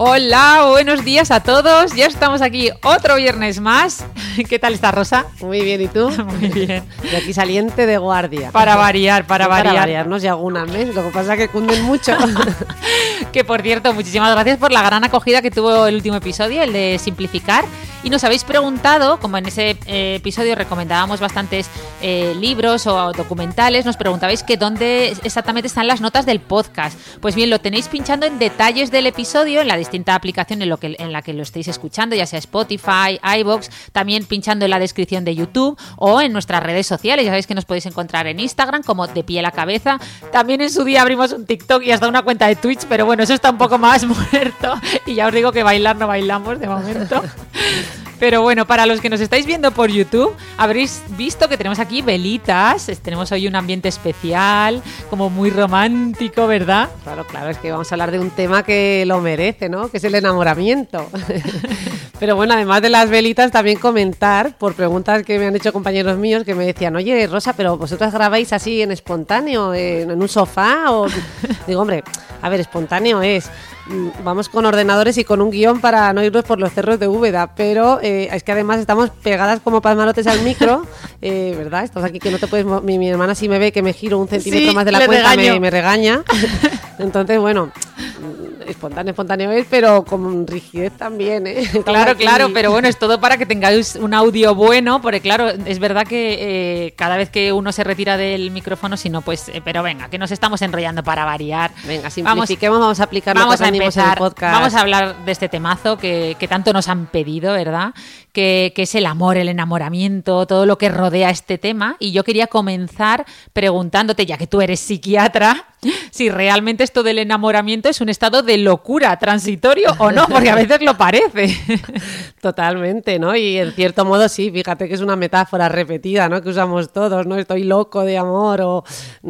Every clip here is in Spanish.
Hola, buenos días a todos. Ya estamos aquí otro viernes más. ¿Qué tal está Rosa? Muy bien, ¿y tú? Muy bien. De aquí saliente de guardia. Para variar, para variar. Para variarnos ya alguna mes, lo que pasa es que cunden mucho. Que por cierto, muchísimas gracias por la gran acogida que tuvo el último episodio, el de simplificar. Y nos habéis preguntado, como en ese eh, episodio recomendábamos bastantes eh, libros o documentales, nos preguntabais que dónde exactamente están las notas del podcast. Pues bien, lo tenéis pinchando en detalles del episodio, en la distinta aplicación en, lo que, en la que lo estéis escuchando, ya sea Spotify, iBox, también pinchando en la descripción de YouTube o en nuestras redes sociales. Ya sabéis que nos podéis encontrar en Instagram como de pie a la cabeza. También en su día abrimos un TikTok y hasta una cuenta de Twitch, pero bueno, eso está un poco más muerto. Y ya os digo que bailar no bailamos de momento. Pero bueno, para los que nos estáis viendo por YouTube, habréis visto que tenemos aquí velitas. Tenemos hoy un ambiente especial, como muy romántico, ¿verdad? Claro, claro, es que vamos a hablar de un tema que lo merece, ¿no? Que es el enamoramiento. Pero bueno, además de las velitas, también comentar por preguntas que me han hecho compañeros míos que me decían, oye, Rosa, pero vosotras grabáis así en espontáneo, en, en un sofá o... Digo, hombre, a ver, espontáneo es... mm, Vamos con ordenadores y con un guion para no irnos por los cerros de Úbeda, pero eh, es que además estamos pegadas como palmarotes al micro, eh, ¿verdad? Estás aquí que no te puedes... Mi, mi hermana si me ve que me giro un centímetro Sí, más de la cuenta me, regaño. me regaña. Entonces, bueno, espontáneo, espontáneo es, pero con rigidez también, ¿eh? Claro, claro, pero bueno, es todo para que tengáis un audio bueno, porque claro, es verdad que eh, cada vez que uno se retira del micrófono, si no, pues, eh, pero venga, que nos estamos enrollando para variar. Venga, Vamos- simplifiquemos, vamos, a aplicar lo Vamos que a en empezar, el podcast. vamos a hablar de este temazo que, que tanto nos han pedido, ¿verdad? Que, que es el amor, el enamoramiento, todo lo que rodea este tema. Y yo quería comenzar preguntándote, ya que tú eres psiquiatra, si realmente esto del enamoramiento es un estado de locura transitorio o no, porque a veces lo parece. Totalmente, ¿no? Y en cierto modo sí, fíjate que es una metáfora repetida, ¿no? Que usamos todos, ¿no? Estoy loco de amor o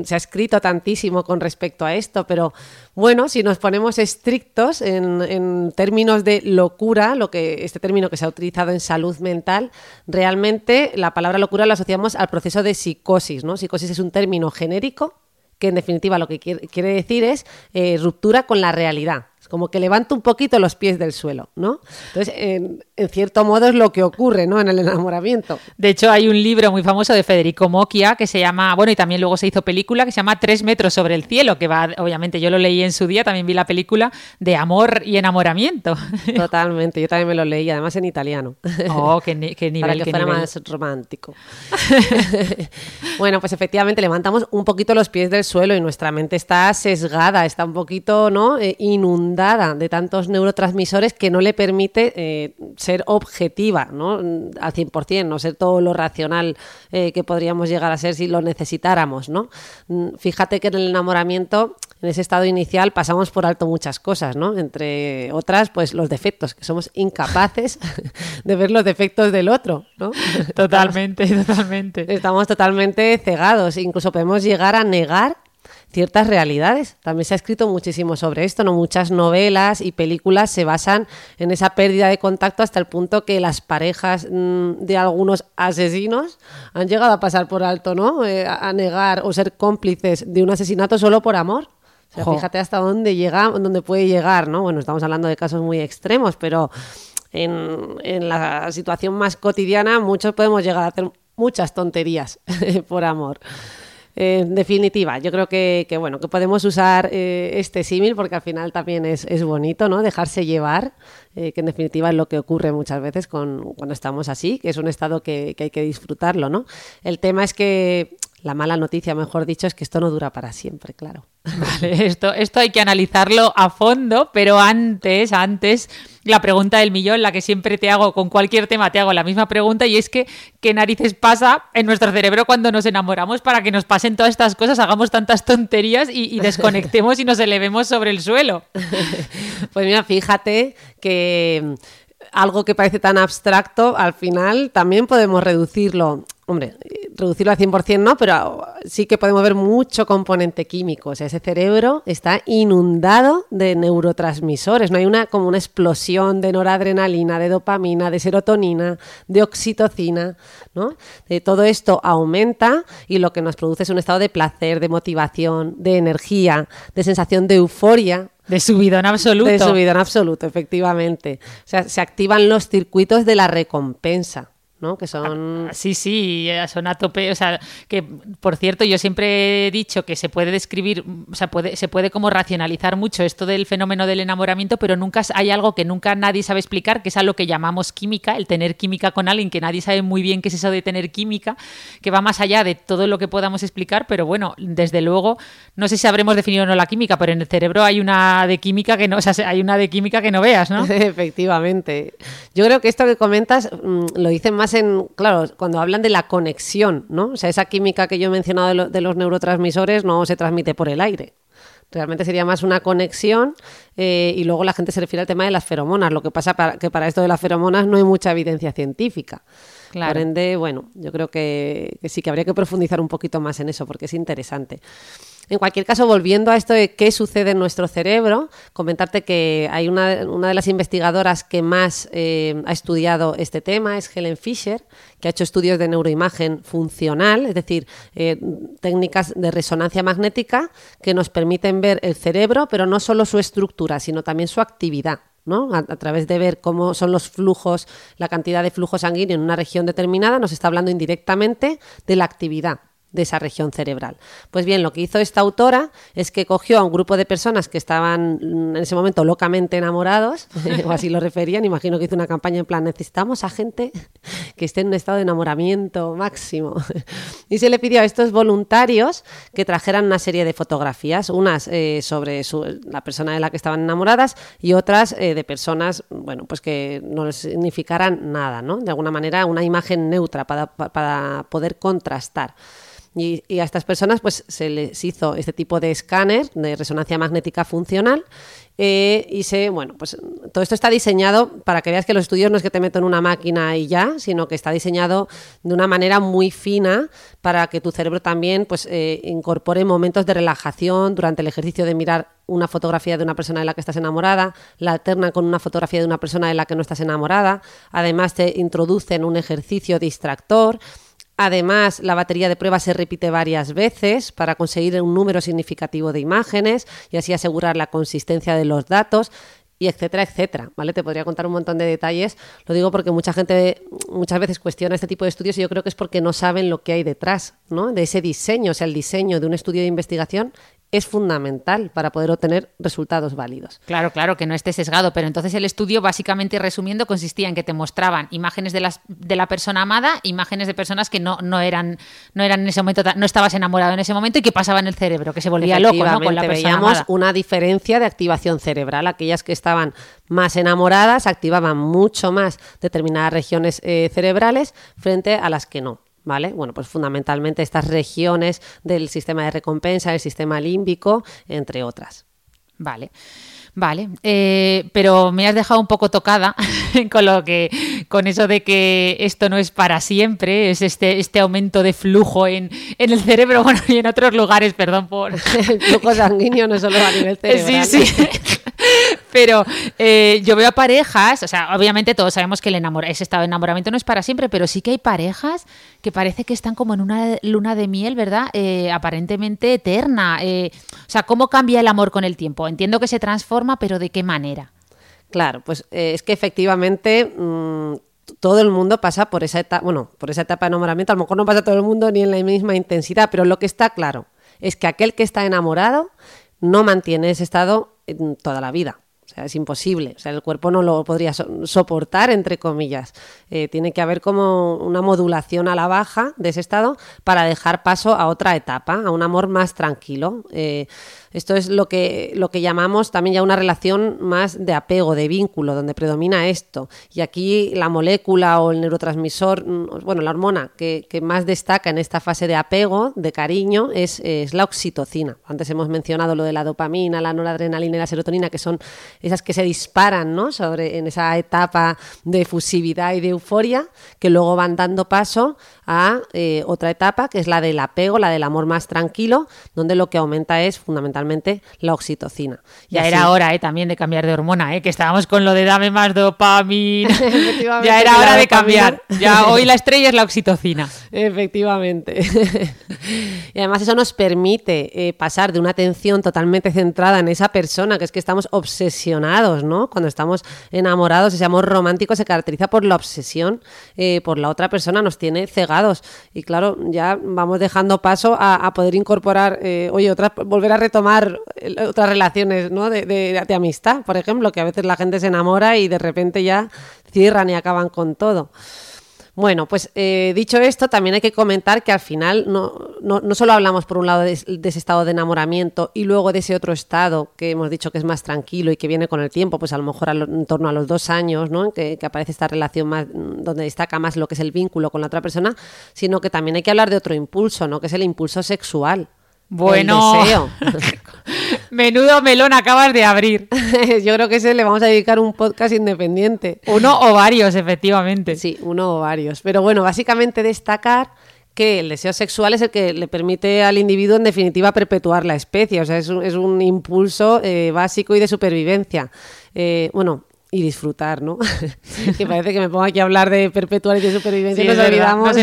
se ha escrito tantísimo con respecto a esto, pero bueno, si nos ponemos estrictos en, en términos de locura, lo que este término que se ha utilizado en salud mental, realmente la palabra locura la asociamos al proceso de psicosis, ¿no? Psicosis es un término genérico que en definitiva lo que quiere, decir es eh, ruptura con la realidad. Como que levanta un poquito los pies del suelo, ¿no? Entonces, en, en cierto modo es lo que ocurre, ¿no? En el enamoramiento. De hecho, hay un libro muy famoso de Federico Mocchia que se llama, bueno, y también luego se hizo película que se llama Tres metros sobre el cielo, que va, obviamente yo lo leí en su día, también vi la película de amor y enamoramiento. Totalmente, yo también me lo leí, además en italiano. Oh, qué, ni- qué nivel, para que qué fuera nivel. más romántico. bueno, pues efectivamente levantamos un poquito los pies del suelo y nuestra mente está sesgada, está un poquito ¿no? Eh, inundada de tantos neurotransmisores que no le permite eh, ser objetiva ¿no? al 100%, no ser todo lo racional eh, que podríamos llegar a ser si lo necesitáramos. ¿no? Mm, Fíjate que en el enamoramiento, en ese estado inicial, pasamos por alto muchas cosas, ¿no? entre otras, pues los defectos, que somos incapaces de ver los defectos del otro. ¿no? Totalmente, totalmente. Estamos totalmente cegados, incluso podemos llegar a negar ciertas realidades. También se ha escrito muchísimo sobre esto, ¿no? Muchas novelas y películas se basan en esa pérdida de contacto hasta el punto que las parejas mm, de algunos asesinos han llegado a pasar por alto, ¿no? Eh, a a negar o ser cómplices de un asesinato solo por amor. O sea, fíjate hasta dónde llega, dónde puede llegar, ¿no? Bueno, estamos hablando de casos muy extremos, pero en, en la situación más cotidiana muchos podemos llegar a hacer muchas tonterías por amor. Eh, en definitiva, yo creo que, que, bueno, que podemos usar eh, este símil porque al final también es, es bonito, ¿no? Dejarse llevar, eh, que en definitiva es lo que ocurre muchas veces con, cuando estamos así, que es un estado que, que hay que disfrutarlo, ¿no? El tema es que La mala noticia, mejor dicho, es que esto no dura para siempre, claro. Vale, esto, esto hay que analizarlo a fondo, pero antes, antes, la pregunta del millón, la que siempre te hago con cualquier tema, te hago la misma pregunta y es que qué narices pasa en nuestro cerebro cuando nos enamoramos para que nos pasen todas estas cosas, hagamos tantas tonterías y, y desconectemos y nos elevemos sobre el suelo. Pues mira, fíjate que algo que parece tan abstracto, al final también podemos reducirlo. Hombre, reducirlo al 100% no, pero sí que podemos ver mucho componente químico. O sea, ese cerebro está inundado de neurotransmisores. No hay una como una explosión de noradrenalina, de dopamina, de serotonina, de oxitocina, ¿no? De todo esto aumenta y lo que nos produce es un estado de placer, de motivación, de energía, de sensación de euforia, de subidón absoluto. De subidón absoluto, efectivamente. O sea, se activan los circuitos de la recompensa. ¿No? Que son... Ah, sí, sí, son a tope, o sea, que por cierto yo siempre he dicho que se puede describir, o sea, puede, se puede como racionalizar mucho esto del fenómeno del enamoramiento, pero nunca hay algo que nunca nadie sabe explicar, que es a lo que llamamos química, el tener química con alguien, que nadie sabe muy bien qué es eso de tener química, que va más allá de todo lo que podamos explicar, pero bueno, desde luego, no sé si habremos definido o no la química, pero en el cerebro hay una de química que no, o sea, hay una de química que no veas, ¿no? Efectivamente. Yo creo que esto que comentas mm, lo dicen más en, claro, cuando hablan de la conexión, ¿no? O sea, esa química que yo he mencionado de, los neurotransmisores no se transmite por el aire. Realmente sería más una conexión eh, y luego la gente se refiere al tema de las feromonas. Lo que pasa para, que para esto de las feromonas no hay mucha evidencia científica. Claro. Por ende, bueno, yo creo que, que sí que habría que profundizar un poquito más en eso porque es interesante. En cualquier caso, volviendo a esto de qué sucede en nuestro cerebro, comentarte que hay una, de las investigadoras que más eh, ha estudiado este tema, es Helen Fisher, que ha hecho estudios de neuroimagen funcional, es decir, eh, técnicas de resonancia magnética que nos permiten ver el cerebro, pero no solo su estructura, sino también su actividad. ¿no? A, a, través de ver cómo son los flujos, la cantidad de flujo sanguíneo en una región determinada, nos está hablando indirectamente de la actividad de esa región cerebral. Pues bien, lo que hizo esta autora es que cogió a un grupo de personas que estaban en ese momento locamente enamorados, o así lo referían, imagino que hizo una campaña en plan, necesitamos a gente que esté en un estado de enamoramiento máximo. y se le pidió a estos voluntarios que trajeran una serie de fotografías, unas eh, sobre la persona de la que estaban enamoradas y otras eh, de personas, bueno, pues que no les significaran nada, ¿no? De alguna manera una imagen neutra para poder contrastar. Y, a estas personas pues se les hizo este tipo de escáner de resonancia magnética funcional eh, y se, bueno, pues todo esto está diseñado para que veas que los estudios no es que te meto en una máquina y ya, sino que está diseñado de una manera muy fina para que tu cerebro también pues eh, incorpore momentos de relajación durante el ejercicio de mirar una fotografía de una persona de la que estás enamorada, la alterna con una fotografía de una persona de la que no estás enamorada, además te introduce en un ejercicio distractor. Además, la batería de pruebas se repite varias veces para conseguir un número significativo de imágenes y así asegurar la consistencia de los datos y etcétera, etcétera, ¿vale? Te podría contar un montón de detalles. Lo digo porque mucha gente muchas veces cuestiona este tipo de estudios y yo creo que es porque no saben lo que hay detrás, ¿no? De ese diseño, o sea, el diseño de un estudio de investigación es fundamental para poder obtener resultados válidos. Claro, claro, que no esté sesgado, pero entonces el estudio, básicamente resumiendo, consistía en que te mostraban imágenes de, las, de la persona amada, imágenes de personas que no, no, eran, no eran en ese momento, no estabas enamorado en ese momento y que pasaba en el cerebro, que se volvía loco ¿no? con la persona veíamos una diferencia de activación cerebral. Aquellas que estaban más enamoradas activaban mucho más determinadas regiones eh, cerebrales frente a las que no. ¿Vale? Bueno, pues fundamentalmente estas regiones del sistema de recompensa, el sistema límbico, entre otras. Vale. Vale, eh, pero me has dejado un poco tocada con lo que, con eso de que esto no es para siempre, es este, este aumento de flujo en, en el cerebro, bueno, y en otros lugares, perdón por. el flujo sanguíneo no solo a nivel cerebral. Sí, sí. pero eh, yo veo parejas, o sea, obviamente todos sabemos que el ese estado de enamoramiento no es para siempre, pero sí que hay parejas que parece que están como en una luna de miel, ¿verdad? Eh, aparentemente eterna. Eh, o sea, ¿cómo cambia el amor con el tiempo? Entiendo que se transforma, pero ¿de qué manera? Claro, pues es que efectivamente mm, todo el mundo pasa por esa etapa, bueno, por esa etapa de enamoramiento, a lo mejor no pasa todo el mundo ni en la misma intensidad, pero lo que está claro es que aquel que está enamorado no mantiene ese estado en toda la vida O sea, es imposible. O sea, el cuerpo no lo podría soportar, entre comillas. Eh, tiene que haber como una modulación a la baja de ese estado para dejar paso a otra etapa, a un amor más tranquilo. Eh, esto es lo que, lo que llamamos también ya una relación más de apego, de vínculo, donde predomina esto. Y aquí la molécula o el neurotransmisor, mm, bueno, la hormona que, más destaca en esta fase de apego, de cariño, es, la oxitocina. Antes hemos mencionado lo de la dopamina, la noradrenalina y la serotonina, que son esas que se disparan ¿no? Sobre, en esa etapa de efusividad y de euforia, que luego van dando paso a eh, otra etapa, que es la del apego, la del amor más tranquilo, donde lo que aumenta es fundamentalmente la oxitocina. ya era hora ¿eh? también de cambiar de hormona, ¿eh? que estábamos con lo de dame más dopamina. ya era hora de cambiar. Ya hoy la estrella es la oxitocina. Efectivamente. y además eso nos permite pasar de una atención totalmente centrada en esa persona, que es que estamos obsesionados, ¿no? Cuando estamos enamorados, ese amor romántico se caracteriza por la obsesión por la otra persona, nos tiene cegados y claro, ya vamos dejando paso a, poder incorporar, eh, oye, otra, volver a retomar eh, otras relaciones ¿no? de, de amistad, por ejemplo, que a veces la gente se enamora y de repente ya cierran y acaban con todo. Bueno, pues eh, dicho esto, también hay que comentar que al final no, no, no solo hablamos por un lado de, ese estado de enamoramiento y luego de ese otro estado que hemos dicho que es más tranquilo y que viene con el tiempo, pues a lo mejor en torno a los dos años, ¿no? Que, que, aparece esta relación más, donde destaca más lo que es el vínculo con la otra persona, sino que también hay que hablar de otro impulso, ¿no? Que es el impulso sexual. Bueno, menudo melón acabas de abrir. Yo creo que ese le vamos a dedicar un podcast independiente. Uno o varios, efectivamente. Sí, uno o varios. Pero bueno, básicamente destacar que el deseo sexual es el que le permite al individuo, en definitiva, perpetuar la especie. O sea, es un, impulso eh, básico y de supervivencia. Eh, bueno, y disfrutar, ¿no? que parece que me pongo aquí a hablar de perpetuar y de supervivencia nos olvidamos.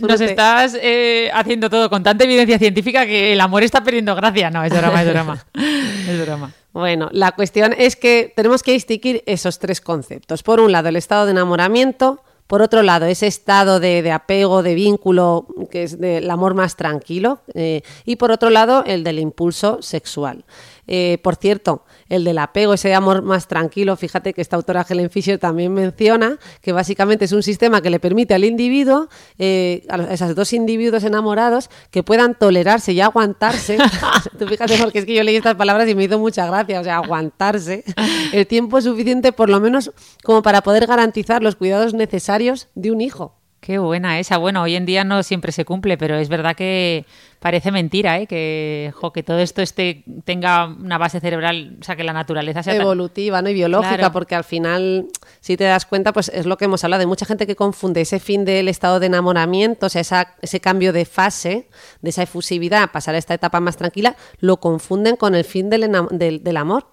Nos estás, eh, haciendo todo con tanta evidencia científica que el amor está perdiendo gracia. No, es drama, es drama. es drama. Bueno, la cuestión es que tenemos que distinguir esos tres conceptos. Por un lado, el estado de enamoramiento, por otro lado, ese estado de, apego, de vínculo, que es del amor más tranquilo. Eh, y por otro lado, el del impulso sexual. Eh, por cierto, el del apego, ese amor más tranquilo, fíjate que esta autora Helen Fisher también menciona que básicamente es un sistema que le permite al individuo, eh, a esos dos individuos enamorados, que puedan tolerarse y aguantarse. Tú fíjate, porque es que yo leí estas palabras y me hizo mucha gracia, o sea, aguantarse el tiempo suficiente, por lo menos, como para poder garantizar los cuidados necesarios de un hijo. Qué buena esa. Bueno, hoy en día no siempre se cumple, pero es verdad que parece mentira, ¿eh? Que, que todo esto este, tenga una base cerebral, o sea, que la naturaleza sea evolutiva, ¿no? Y biológica, porque al final, si te das cuenta, pues es lo que hemos hablado. de mucha gente que confunde ese fin del estado de enamoramiento, o sea, ese cambio de fase, de esa efusividad, pasar a esta etapa más tranquila, lo confunden con el fin del, del amor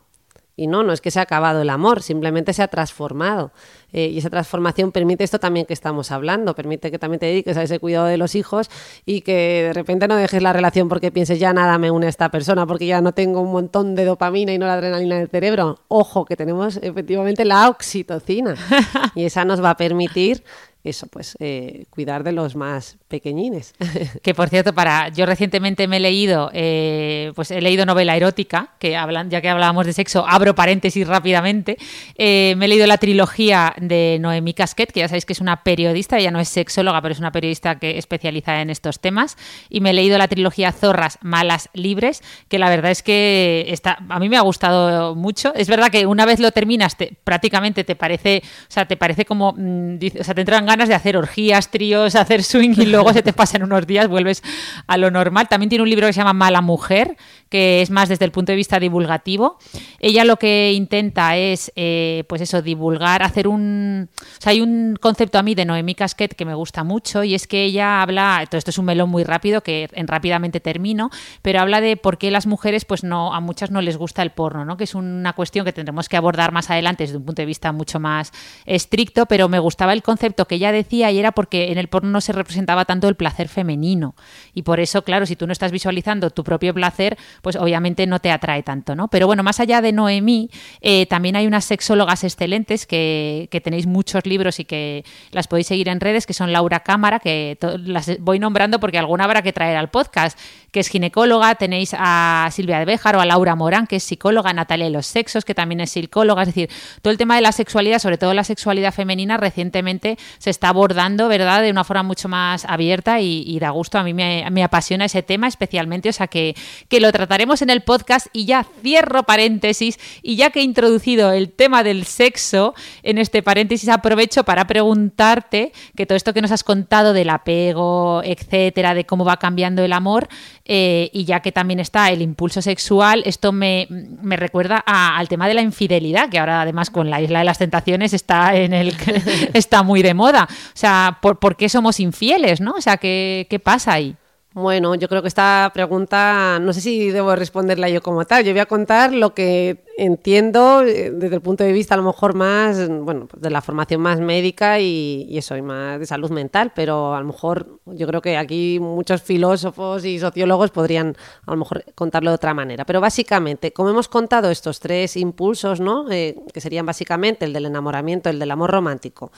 y no, no es que se ha acabado el amor, simplemente se ha transformado. Eh, y esa transformación permite esto también que estamos hablando, permite que también te dediques a ese cuidado de los hijos y que de repente no dejes la relación porque pienses ya nada me une a esta persona, porque ya no tengo un montón de dopamina y no la adrenalina en el cerebro. Ojo, que tenemos efectivamente la oxitocina y esa nos va a permitir eso, pues eh, cuidar de los más pequeñines. Que por cierto, para yo recientemente me he leído, eh, pues he leído novela erótica, que hablan, ya que hablábamos de sexo, abro paréntesis rápidamente. Eh, me he leído la trilogía de Noemí Casquet, que ya sabéis que es una periodista, ella no es sexóloga, pero es una periodista que especializa en estos temas. Y me he leído la trilogía Zorras, Malas, Libres, que la verdad es que está, a mí me ha gustado mucho. Es verdad que una vez lo terminas, prácticamente te parece, o sea, te parece como, mm, o sea, te entran ganas de hacer orgías, tríos, hacer swing y luego se te pasan unos días, vuelves a lo normal. También tiene un libro que se llama Mala Mujer, que es más desde el punto de vista divulgativo. Ella lo que intenta es, eh, pues eso, divulgar, hacer un... O sea, hay un concepto a mí de Noemí Casquet que me gusta mucho y es que ella habla, todo esto es un melón muy rápido, que en rápidamente termino, pero habla de por qué las mujeres, pues no, a muchas no les gusta el porno, ¿no? Que es una cuestión que tendremos que abordar más adelante desde un punto de vista mucho más estricto, pero me gustaba el concepto que ella decía y era porque en el porno no se representaba tanto el placer femenino. Y por eso, claro, si tú no estás visualizando tu propio placer, pues obviamente no te atrae tanto, ¿no? Pero bueno, más allá de Noemí, eh, también hay unas sexólogas excelentes que, que, tenéis muchos libros y que las podéis seguir en redes, que son Laura Cámara, que las voy nombrando porque alguna habrá que traer al podcast, que es ginecóloga, tenéis a Silvia de Béjar o a Laura Morán, que es psicóloga, Natalia de los Sexos, que también es psicóloga, es decir, todo el tema de la sexualidad, sobre todo la sexualidad femenina, recientemente se está abordando, ¿verdad?, de una forma mucho más abierta y, da gusto. A mí me, apasiona ese tema especialmente, o sea que, que lo trataremos en el podcast y ya cierro paréntesis y ya que he introducido el tema del sexo en este paréntesis, aprovecho para preguntarte que todo esto que nos has contado del apego, etcétera, de cómo va cambiando el amor, eh, y ya que también está el impulso sexual, esto me, recuerda al tema de la infidelidad, que ahora además con la isla de las tentaciones está en el está muy de moda. O sea, ¿por, ¿por qué somos infieles, no? O sea, ¿qué, qué pasa ahí? Bueno, yo creo que esta pregunta, no sé si debo responderla yo como tal. Yo voy a contar lo que entiendo eh, desde el punto de vista a lo mejor más, bueno, pues de la formación más médica y, eso, y más de salud mental, pero a lo mejor yo creo que aquí muchos filósofos y sociólogos podrían a lo mejor contarlo de otra manera. Pero básicamente, como hemos contado estos tres impulsos, ¿no? Eh, que serían básicamente el del enamoramiento, el del amor romántico,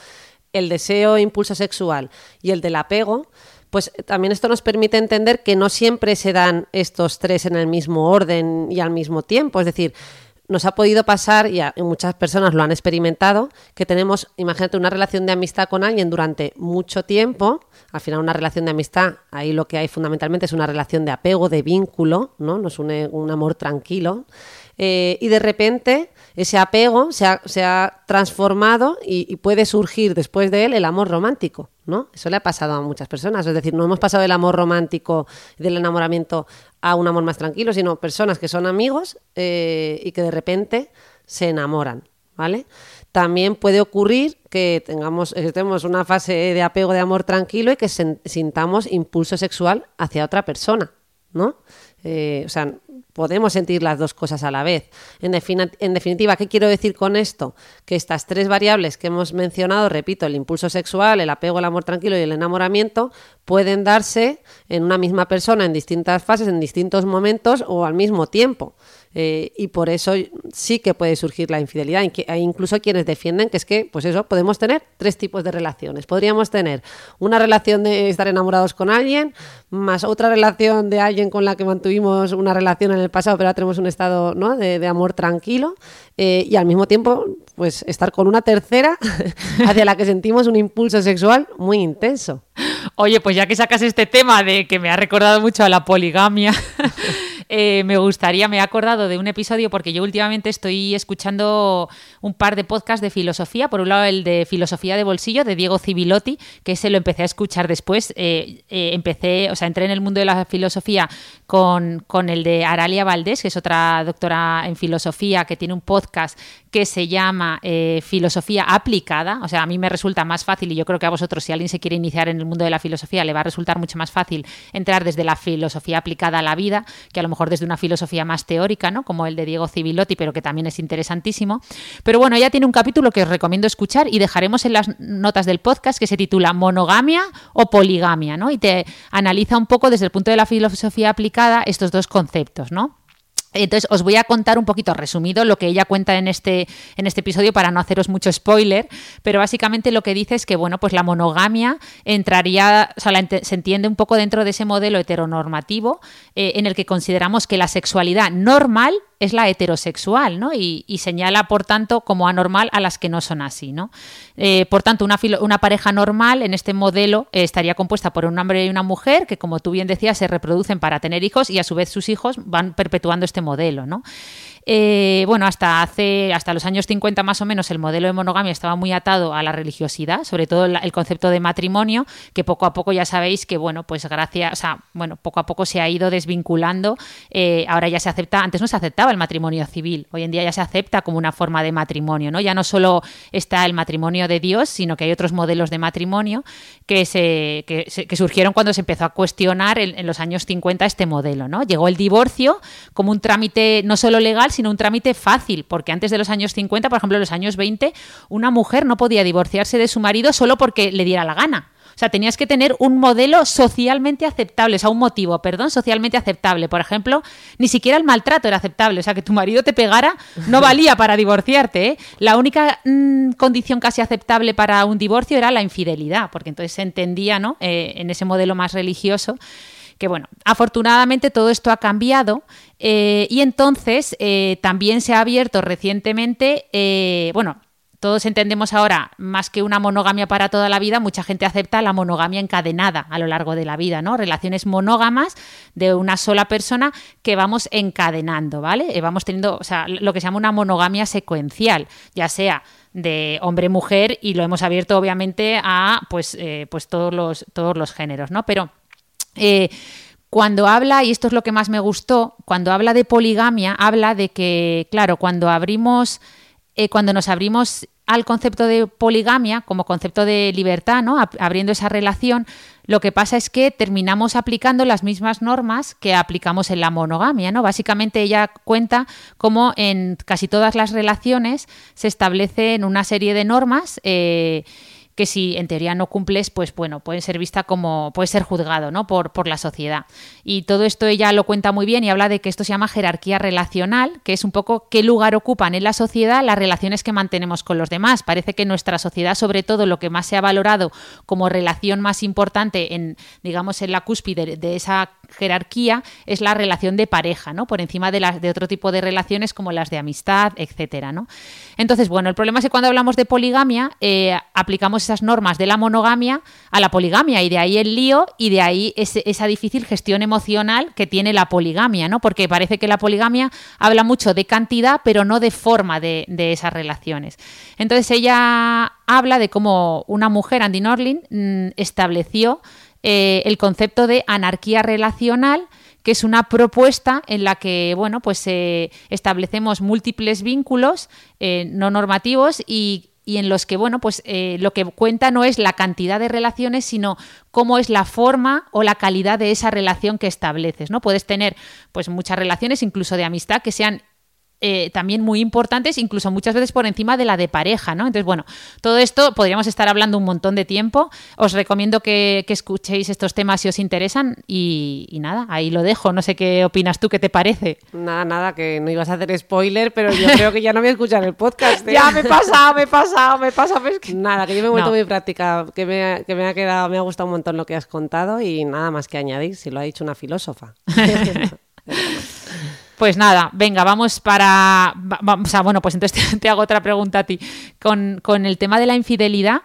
el deseo e impulso sexual y el del apego, pues también esto nos permite entender que no siempre se dan estos tres en el mismo orden y al mismo tiempo. Es decir, nos ha podido pasar, y, muchas personas lo han experimentado, que tenemos, imagínate, una relación de amistad con alguien durante mucho tiempo. Al final, una relación de amistad, ahí lo que hay fundamentalmente es una relación de apego, de vínculo, ¿no? Nos une un amor tranquilo. Eh, y de repente ese apego se ha, transformado y, puede surgir después de él el amor romántico, ¿no? Eso le ha pasado a muchas personas. Es decir, no hemos pasado del amor romántico, del enamoramiento a un amor más tranquilo, sino personas que son amigos eh, y que de repente se enamoran, ¿vale? También puede ocurrir que tengamos, estemos una fase de apego de amor tranquilo y que sintamos impulso sexual hacia otra persona, ¿no? Eh, o sea, podemos sentir las dos cosas a la vez. En, definitiva, ¿qué quiero decir con esto? Que estas tres variables que hemos mencionado, repito, el impulso sexual, el apego, el amor tranquilo y el enamoramiento, pueden darse en una misma persona en distintas fases, en distintos momentos o al mismo tiempo. Eh, y por eso sí que puede surgir la infidelidad. Hay incluso quienes defienden que es que, pues eso, podemos tener tres tipos de relaciones. Podríamos tener una relación de estar enamorados con alguien, más otra relación de alguien con la que mantuvimos una relación en el pasado, pero ahora tenemos un estado ¿no? de, amor tranquilo, eh, y al mismo tiempo, pues estar con una tercera hacia la que sentimos un impulso sexual muy intenso. Oye, pues ya que sacas este tema de que me ha recordado mucho a la poligamia. Eh, me gustaría, me he acordado de un episodio porque yo últimamente estoy escuchando un par de podcasts de filosofía. Por un lado, el de Filosofía de Bolsillo de Diego Civilotti, que ese lo empecé a escuchar después. Eh, eh, empecé, o sea, entré en el mundo de la filosofía con, con el de Aralia Valdés, que es otra doctora en filosofía que tiene un podcast que se llama Filosofía Aplicada. O sea, a mí me resulta más fácil y yo creo que a vosotros, si alguien se quiere iniciar en el mundo de la filosofía, le va a resultar mucho más fácil entrar desde la filosofía aplicada a la vida, que a lo mejor desde una filosofía más teórica, ¿no? Como el de Diego Civilotti, pero que también es interesantísimo. Pero bueno, ella tiene un capítulo que os recomiendo escuchar y dejaremos en las notas del podcast que se titula Monogamia o Poligamia, ¿no? Y te analiza un poco desde el punto de la filosofía aplicada estos dos conceptos, ¿no? Entonces os voy a contar un poquito resumido lo que ella cuenta en este, en este episodio para no haceros mucho spoiler, pero básicamente lo que dice es que bueno, pues la monogamia entraría, o sea, se entiende un poco dentro de ese modelo heteronormativo eh, en el que consideramos que la sexualidad normal es la heterosexual, ¿no? Y, señala, por tanto, como anormal a las que no son así, ¿no? Eh, por tanto, una, una, pareja normal en este modelo eh, estaría compuesta por un hombre y una mujer que, como tú bien decías, se reproducen para tener hijos y a su vez sus hijos van perpetuando este modelo, ¿no? Eh, bueno, hasta hace, hasta los años 50 más o menos, el modelo de monogamia estaba muy atado a la religiosidad, sobre todo el, concepto de matrimonio, que poco a poco ya sabéis que, bueno, pues gracias, o sea, bueno, poco a poco se ha ido desvinculando. Eh, ahora ya se acepta, antes no se aceptaba el matrimonio civil, hoy en día ya se acepta como una forma de matrimonio, ¿no? Ya no solo está el matrimonio de Dios, sino que hay otros modelos de matrimonio que, se, que, surgieron cuando se empezó a cuestionar en, en los años 50 este modelo, ¿no? Llegó el divorcio como un trámite no solo legal, sino un trámite fácil, porque antes de los años 50, por ejemplo, en los años 20, una mujer no podía divorciarse de su marido solo porque le diera la gana. O sea, tenías que tener un modelo socialmente aceptable, o sea, un motivo, perdón, socialmente aceptable. Por ejemplo, ni siquiera el maltrato era aceptable, o sea, que tu marido te pegara no valía para divorciarte. ¿eh? La única mm, condición casi aceptable para un divorcio era la infidelidad, porque entonces se entendía, ¿no? Eh, en ese modelo más religioso que bueno, afortunadamente todo esto ha cambiado eh, y entonces eh, también se ha abierto recientemente, eh, bueno, todos entendemos ahora, más que una monogamia para toda la vida, mucha gente acepta la monogamia encadenada a lo largo de la vida, ¿no? Relaciones monógamas de una sola persona que vamos encadenando, ¿vale? vamos teniendo, o sea, lo que se llama una monogamia secuencial, ya sea de hombre-mujer y lo hemos abierto obviamente a pues, pues todos, los, todos los géneros, ¿no? Pero cuando habla, y esto es lo que más me gustó, cuando habla de poligamia, habla de que, claro, cuando abrimos, eh, cuando nos abrimos al concepto de poligamia como concepto de libertad, ¿no? Abriendo esa relación, lo que pasa es que terminamos aplicando las mismas normas que aplicamos en la monogamia, ¿no? Básicamente ella cuenta cómo en casi todas las relaciones se establecen una serie de normas eh, que si en teoría no cumples, pues bueno, puede ser vista como, puede ser juzgado, ¿no? Por, por la sociedad. Y todo esto ella lo cuenta muy bien y habla de que esto se llama jerarquía relacional, que es un poco qué lugar ocupan en la sociedad las relaciones que mantenemos con los demás. Parece que nuestra sociedad, sobre todo, lo que más se ha valorado como relación más importante en, digamos, en la cúspide de esa jerarquía es la relación de pareja, ¿no? Por encima de, las, de otro tipo de relaciones como las de amistad, etcétera, ¿no? Entonces, bueno, el problema es que cuando hablamos de poligamia, eh, aplicamos esas normas de la monogamia a la poligamia y de ahí el lío y de ahí esa difícil gestión emocional que tiene la poligamia, ¿no? Porque parece que la poligamia habla mucho de cantidad, pero no de forma de, esas relaciones. Entonces ella habla de cómo una mujer, Andy Norlin, mm, estableció eh, el concepto de anarquía relacional que es una propuesta en la que bueno pues eh, establecemos múltiples vínculos eh, no normativos y y en los que, bueno, pues eh, lo que cuenta no es la cantidad de relaciones, sino cómo es la forma o la calidad de esa relación que estableces, ¿no? Puedes tener, pues, muchas relaciones, incluso de amistad, que sean eh, también muy importantes, incluso muchas veces por encima de la de pareja, ¿no? Entonces, bueno, todo esto podríamos estar hablando un montón de tiempo. Os recomiendo que, escuchéis estos temas si os interesan y, nada, ahí lo dejo. No sé qué opinas tú, qué te parece. Nada, nada, que no ibas a hacer spoiler, pero yo creo que ya no voy a escuchar el podcast. ¿eh? ya, me he pasado, me he pasado, me pasa. Nada, que yo me he vuelto muy práctica, que me, que me ha quedado, me ha gustado un montón lo que has contado y nada más que añadir, si lo ha dicho una filósofa. Pues nada, venga, vamos para. o sea, bueno, pues entonces te, hago otra pregunta a ti. Con, el tema de la infidelidad,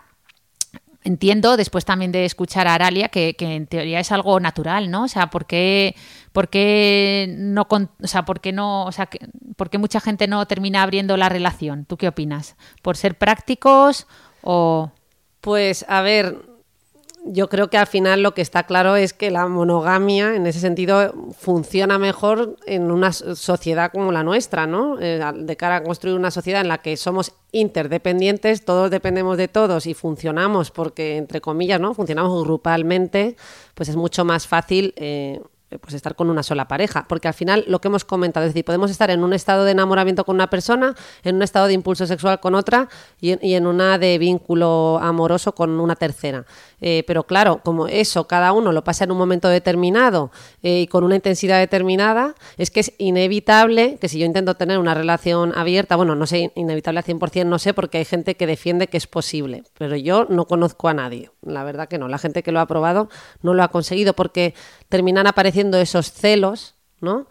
entiendo, después también de escuchar a Aralia, que, en teoría es algo natural, ¿no? O sea, ¿por qué, por qué no, o sea, por qué no, o sea, por qué mucha gente no termina abriendo la relación? ¿Tú qué opinas? ¿Por ser prácticos o...? Pues, a ver, yo creo que al final lo que está claro es que la monogamia, en ese sentido, funciona mejor en una sociedad como la nuestra, ¿no? Eh, de cara a construir una sociedad en la que somos interdependientes, todos dependemos de todos y funcionamos porque, entre comillas, ¿no? Funcionamos grupalmente, pues es mucho más fácil eh, pues estar con una sola pareja, porque al final lo que hemos comentado, es decir, podemos estar en un estado de enamoramiento con una persona, en un estado de impulso sexual con otra y en una de vínculo amoroso con una tercera. Eh, pero claro, como eso cada uno lo pasa en un momento determinado eh, y con una intensidad determinada, es que es inevitable que si yo intento tener una relación abierta, bueno, no sé, inevitable al 100%, no sé, porque hay gente que defiende que es posible, pero yo no conozco a nadie, la verdad que no, la gente que lo ha probado no lo ha conseguido porque terminan apareciendo esos celos, ¿no?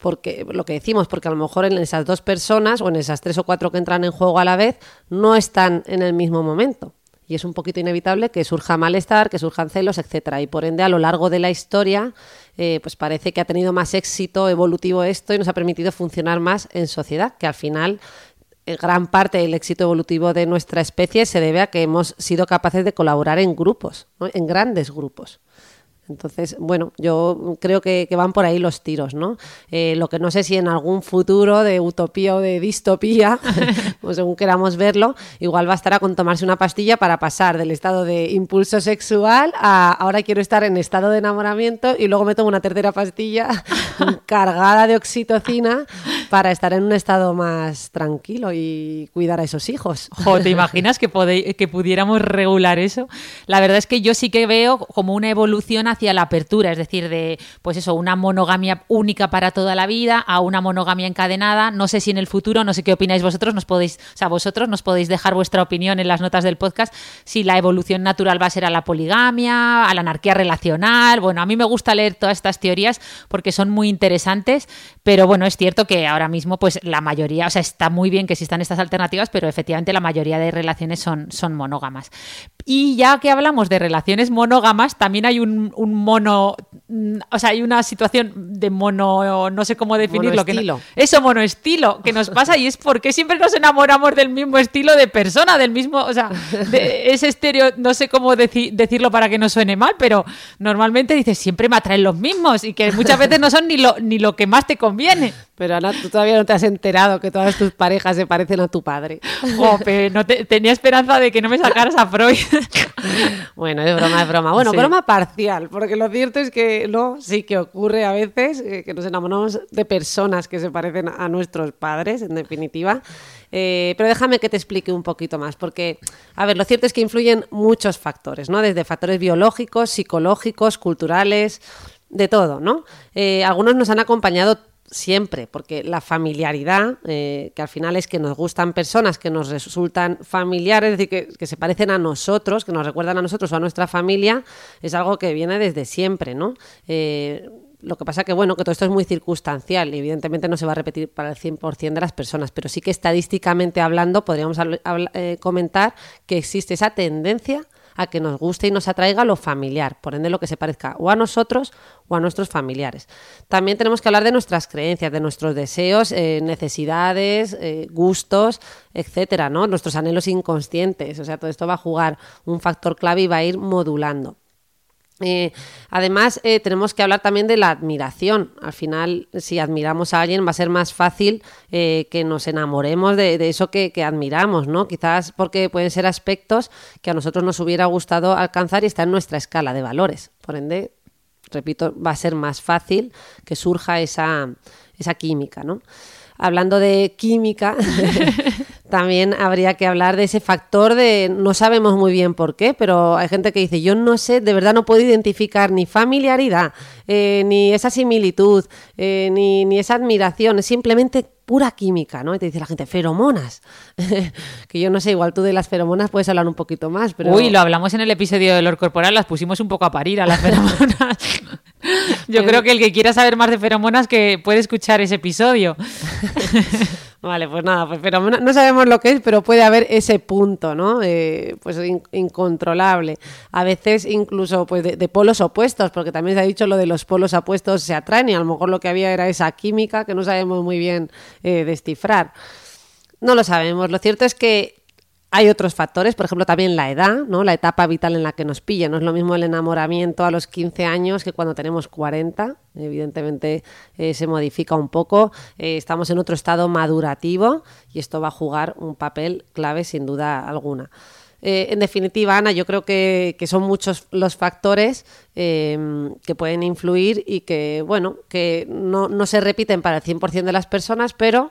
porque lo que decimos, porque a lo mejor en esas dos personas o en esas tres o cuatro que entran en juego a la vez no están en el mismo momento y es un poquito inevitable que surja malestar, que surjan celos, etcétera. Y por ende, a lo largo de la historia, eh, pues parece que ha tenido más éxito evolutivo esto y nos ha permitido funcionar más en sociedad, que al final eh, gran parte del éxito evolutivo de nuestra especie se debe a que hemos sido capaces de colaborar en grupos, en grandes grupos. Entonces, bueno, yo creo que, van por ahí los tiros, ¿no? Eh, lo que no sé si en algún futuro de utopía o de distopía, o según queramos verlo, igual bastará con tomarse una pastilla para pasar del estado de impulso sexual a ahora quiero estar en estado de enamoramiento y luego me tomo una tercera pastilla cargada de oxitocina para estar en un estado más tranquilo y cuidar a esos hijos. Jo, ¿te imaginas que, que pudiéramos regular eso? La verdad es que yo sí que veo como una evolución hacia la apertura, es decir, de pues eso, una monogamia única para toda la vida a una monogamia encadenada. No sé si en el futuro, no sé qué opináis vosotros, nos podéis, o sea, vosotros nos podéis dejar vuestra opinión en las notas del podcast si la evolución natural va a ser a la poligamia, a la anarquía relacional. Bueno, a mí me gusta leer todas estas teorías porque son muy interesantes, pero bueno, es cierto que ahora mismo pues la mayoría, o sea, está muy bien que existan estas alternativas, pero efectivamente la mayoría de relaciones son, son monógamas. Y ya que hablamos de relaciones monógamas, también hay un, mono, mm, o sea, hay una situación de mono, no sé cómo definirlo. Que eso, monoestilo, que nos pasa y es porque siempre nos enamoramos del mismo estilo de persona, del mismo, o sea, de ese estéreo, no sé cómo decirlo para que no suene mal, pero normalmente dices, siempre me atraen los mismos y que muchas veces no son ni lo, ni lo que más te conviene. Pero Ana, tú todavía no te has enterado que todas tus parejas se parecen a tu padre. no tenía esperanza de que no me sacaras a Freud. bueno, es broma, es broma. Bueno, broma parcial, porque lo cierto es que no, sí que ocurre a veces eh, que nos enamoramos de personas que se parecen a nuestros padres, en definitiva. Eh, pero déjame que te explique un poquito más, porque, a ver, lo cierto es que influyen muchos factores, ¿no? Desde factores biológicos, psicológicos, culturales, de todo, ¿no? Eh, algunos nos han acompañado siempre, porque la familiaridad, eh, que al final es que nos gustan personas que nos resultan familiares, es decir, que, se parecen a nosotros, que nos recuerdan a nosotros o a nuestra familia, es algo que viene desde siempre, ¿no? Eh, lo que pasa que, bueno, que todo esto es muy circunstancial y evidentemente no se va a repetir para el 100% de las personas, pero sí que estadísticamente hablando podríamos eh, comentar que existe esa tendencia a que nos guste y nos atraiga lo familiar, por ende lo que se parezca o a nosotros o a nuestros familiares. También tenemos que hablar de nuestras creencias, de nuestros deseos, eh, necesidades, eh, gustos, etcétera, ¿no? Nuestros anhelos inconscientes. O sea, todo esto va a jugar un factor clave y va a ir modulando. Eh, además, eh, tenemos que hablar también de la admiración. Al final, si admiramos a alguien, va a ser más fácil eh, que nos enamoremos de, eso que, admiramos, ¿no? Quizás porque pueden ser aspectos que a nosotros nos hubiera gustado alcanzar y está en nuestra escala de valores. Por ende, repito, va a ser más fácil que surja esa, esa química, ¿no? Hablando de química, también habría que hablar de ese factor de no sabemos muy bien por qué, pero hay gente que dice, yo no sé, de verdad no puedo identificar ni familiaridad, eh, ni esa similitud, eh, ni, ni, esa admiración, es simplemente pura química, ¿no? Y te dice la gente, feromonas. que yo no sé, igual tú de las feromonas puedes hablar un poquito más, pero... Uy, lo hablamos en el episodio de olor corporal, las pusimos un poco a parir a las feromonas. yo creo que el que quiera saber más de feromonas que puede escuchar ese episodio. Vale, pues nada, pues pero no sabemos lo que es, pero puede haber ese punto, ¿no? Eh, pues incontrolable. A veces incluso pues de, polos opuestos, porque también se ha dicho lo de los polos opuestos se atraen y a lo mejor lo que había era esa química que no sabemos muy bien eh, descifrar. No lo sabemos. Lo cierto es que hay otros factores, por ejemplo, también la edad. La etapa vital en la que nos pilla. No es lo mismo el enamoramiento a los 15 años que cuando tenemos 40. Evidentemente eh, se modifica un poco. Eh, estamos en otro estado madurativo y esto va a jugar un papel clave sin duda alguna. Eh, en definitiva, Ana, yo creo que, son muchos los factores que pueden influir y que, bueno, que no, no se repiten para el 100% de las personas, pero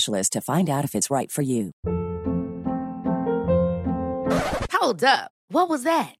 specialist to find out if it's right for you. Hold up. What was that?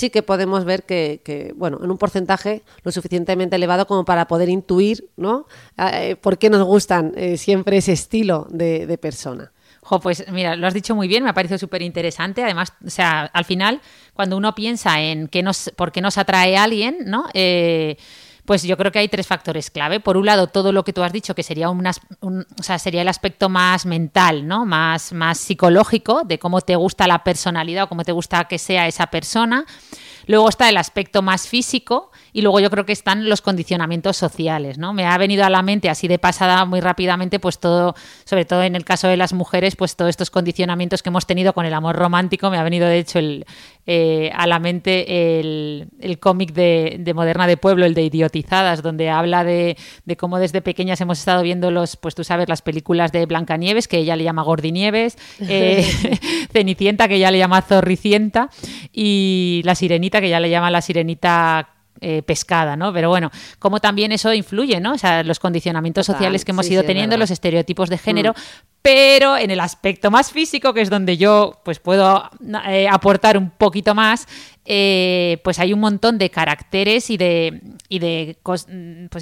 Sí que podemos ver que, bueno, en un porcentaje lo suficientemente elevado como para poder intuir, ¿no? Eh, por qué nos gustan eh, siempre ese estilo de, de persona. Jo, pues mira, lo has dicho muy bien, me ha parecido súper interesante. Además, o sea, al final, cuando uno piensa en qué nos, por qué nos atrae a alguien, ¿no? Eh, pues yo creo que hay tres factores clave. Por un lado, todo lo que tú has dicho, que sería, un, o sea, sería el aspecto más mental, ¿no? Más, más psicológico, de cómo te gusta la personalidad o cómo te gusta que sea esa persona. Luego está el aspecto más físico y luego yo creo que están los condicionamientos sociales, ¿no? Me ha venido a la mente así de pasada muy rápidamente, pues todo, sobre todo en el caso de las mujeres, pues todos estos condicionamientos que hemos tenido con el amor romántico. Me ha venido de hecho el, eh, a la mente el, el cómic de, de, Moderna de Pueblo, el de Idiotizadas, donde habla de, de, cómo desde pequeñas hemos estado viendo los, pues tú sabes, las películas de Blancanieves, que ella le llama Gordinieves, eh, Cenicienta, que ella le llama Zorricienta, y La Sirenita, que ya le llama la Sirenita eh, pescada, ¿no? Pero bueno, como también eso influye, ¿no? O sea, los condicionamientos Total, sociales que hemos sí, ido sí, teniendo, los estereotipos de género, mm. Pero en el aspecto más físico, que es donde yo pues puedo eh, aportar un poquito más, eh, pues hay un montón de caracteres y de, y de pues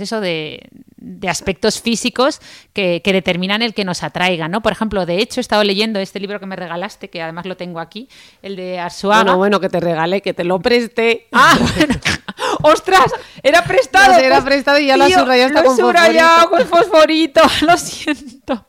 eso, de, de aspectos físicos que, que, determinan el que nos atraiga, ¿no? Por ejemplo, de hecho, he estado leyendo este libro que me regalaste, que además lo tengo aquí, el de Arsuaga. Bueno, bueno, que te regalé, que te lo presté. Ah, ¡Ostras! Era prestado. No, era pues, prestado y ya tío, lo has subrayado lo con subrayado con fosforito. Lo siento.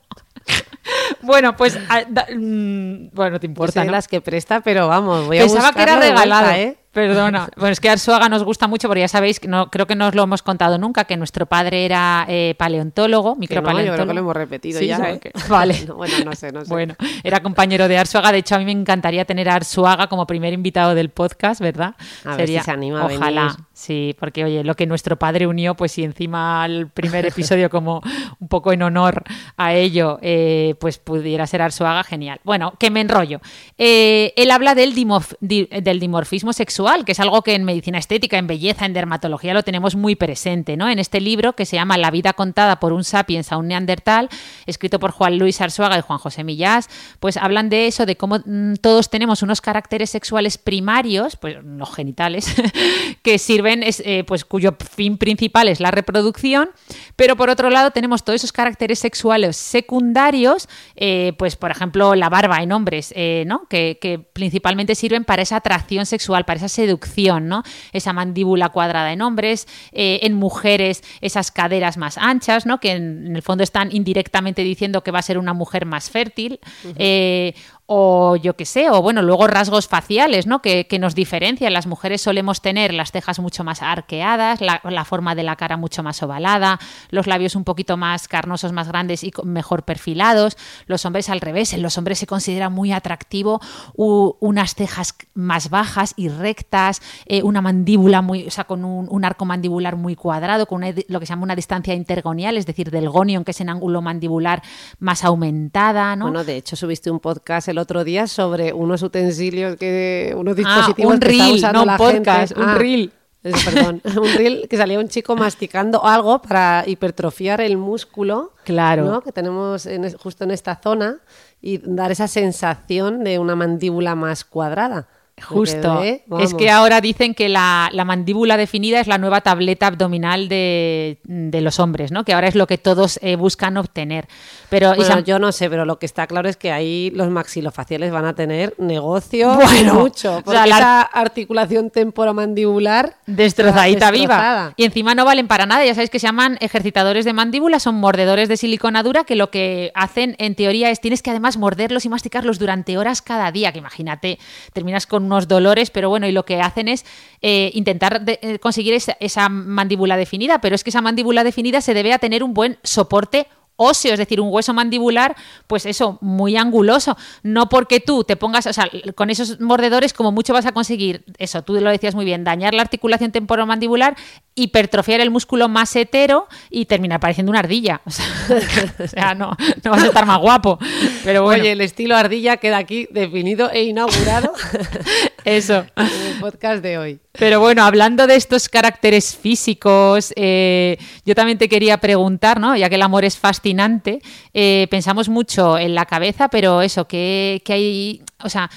Bueno, pues a, da, mmm, bueno, te importa. Pues las que presta, pero vamos, voy a Pensaba que era regalado, vuelta, ¿eh? Perdona. Bueno, es que Arsuaga nos gusta mucho porque ya sabéis, que no, creo que no os lo hemos contado nunca, que nuestro padre era eh, paleontólogo, micropaleontólogo. No, yo creo que lo hemos repetido ¿Sí? ya. ¿eh? Vale. No, bueno, no sé, no sé. Bueno, era compañero de Arsuaga. De hecho, a mí me encantaría tener a Arsuaga como primer invitado del podcast, ¿verdad? A Sería, ver si se anima Ojalá. a venir. Sí, porque oye, lo que nuestro padre unió, pues si encima el primer episodio como un poco en honor a ello, eh, pues pudiera ser Arsuaga, genial. Bueno, que me enrollo. Eh, él habla del, dimorf di del dimorfismo sexual, que es algo que en medicina estética, en belleza, en dermatología lo tenemos muy presente, ¿no? En este libro que se llama La vida contada por un sapiens a un neandertal, escrito por Juan Luis Arzuaga y Juan José Millás, pues hablan de eso, de cómo mmm, todos tenemos unos caracteres sexuales primarios, pues los genitales, que sirven, eh, pues cuyo fin principal es la reproducción, pero por otro lado tenemos todos esos caracteres sexuales secundarios, eh, pues por ejemplo la barba en hombres, eh, ¿no? Que, que principalmente sirven para esa atracción sexual, para esa seducción, ¿no? Esa mandíbula cuadrada en hombres, eh, en mujeres esas caderas más anchas, ¿no? Que en, en, el fondo están indirectamente diciendo que va a ser una mujer más fértil. Uh -huh. eh, o yo qué sé, o bueno, luego rasgos faciales, ¿no? Que, que, nos diferencian. Las mujeres solemos tener las cejas mucho más arqueadas, la, forma de la cara mucho más ovalada, los labios un poquito más carnosos, más grandes y mejor perfilados. Los hombres al revés, en los hombres se considera muy atractivo unas cejas más bajas y rectas, eh, una mandíbula muy, o sea, con un, arco mandibular muy cuadrado, con una, lo que se llama una distancia intergonial, es decir, del gonion, que es en ángulo mandibular más aumentada, ¿no? Bueno, de hecho subiste un podcast otro día sobre unos utensilios que unos dispositivos ah, un que reel, está usando no la podcast, gente. un ah, reel. Perdón, un reel que salía un chico masticando algo para hipertrofiar el músculo claro. ¿no? que tenemos en, justo en esta zona y dar esa sensación de una mandíbula más cuadrada. Justo. Quedé, es que ahora dicen que la, la, mandíbula definida es la nueva tableta abdominal de, de los hombres, ¿no? Que ahora es lo que todos eh, buscan obtener. Pero bueno, yo no sé, pero lo que está claro es que ahí los maxilofaciales van a tener negocio bueno, mucho. Porque o sea, la esa articulación temporomandibular destrozadita viva. Y encima no valen para nada. Ya sabéis que se llaman ejercitadores de mandíbula, son mordedores de silicona dura que lo que hacen en teoría es tienes que además morderlos y masticarlos durante horas cada día. Que imagínate, terminas con unos dolores, pero bueno, y lo que hacen es eh, intentar eh, conseguir esa, esa mandíbula definida, pero es que esa mandíbula definida se debe a tener un buen soporte óseo, es decir, un hueso mandibular, pues eso, muy anguloso. No porque tú te pongas, o sea, con esos mordedores como mucho vas a conseguir, eso, tú lo decías muy bien, dañar la articulación temporomandibular, hipertrofiar el músculo más hetero y terminar pareciendo una ardilla. O sea, no, no vas a estar más guapo. Pero bueno. Oye, el estilo ardilla queda aquí definido e inaugurado. Eso. Podcast de hoy. Pero bueno, hablando de estos caracteres físicos, eh, yo también te quería preguntar, ¿no? Ya que el amor es fascinante, eh, pensamos mucho en la cabeza, pero eso, ¿qué, qué hay? O sea,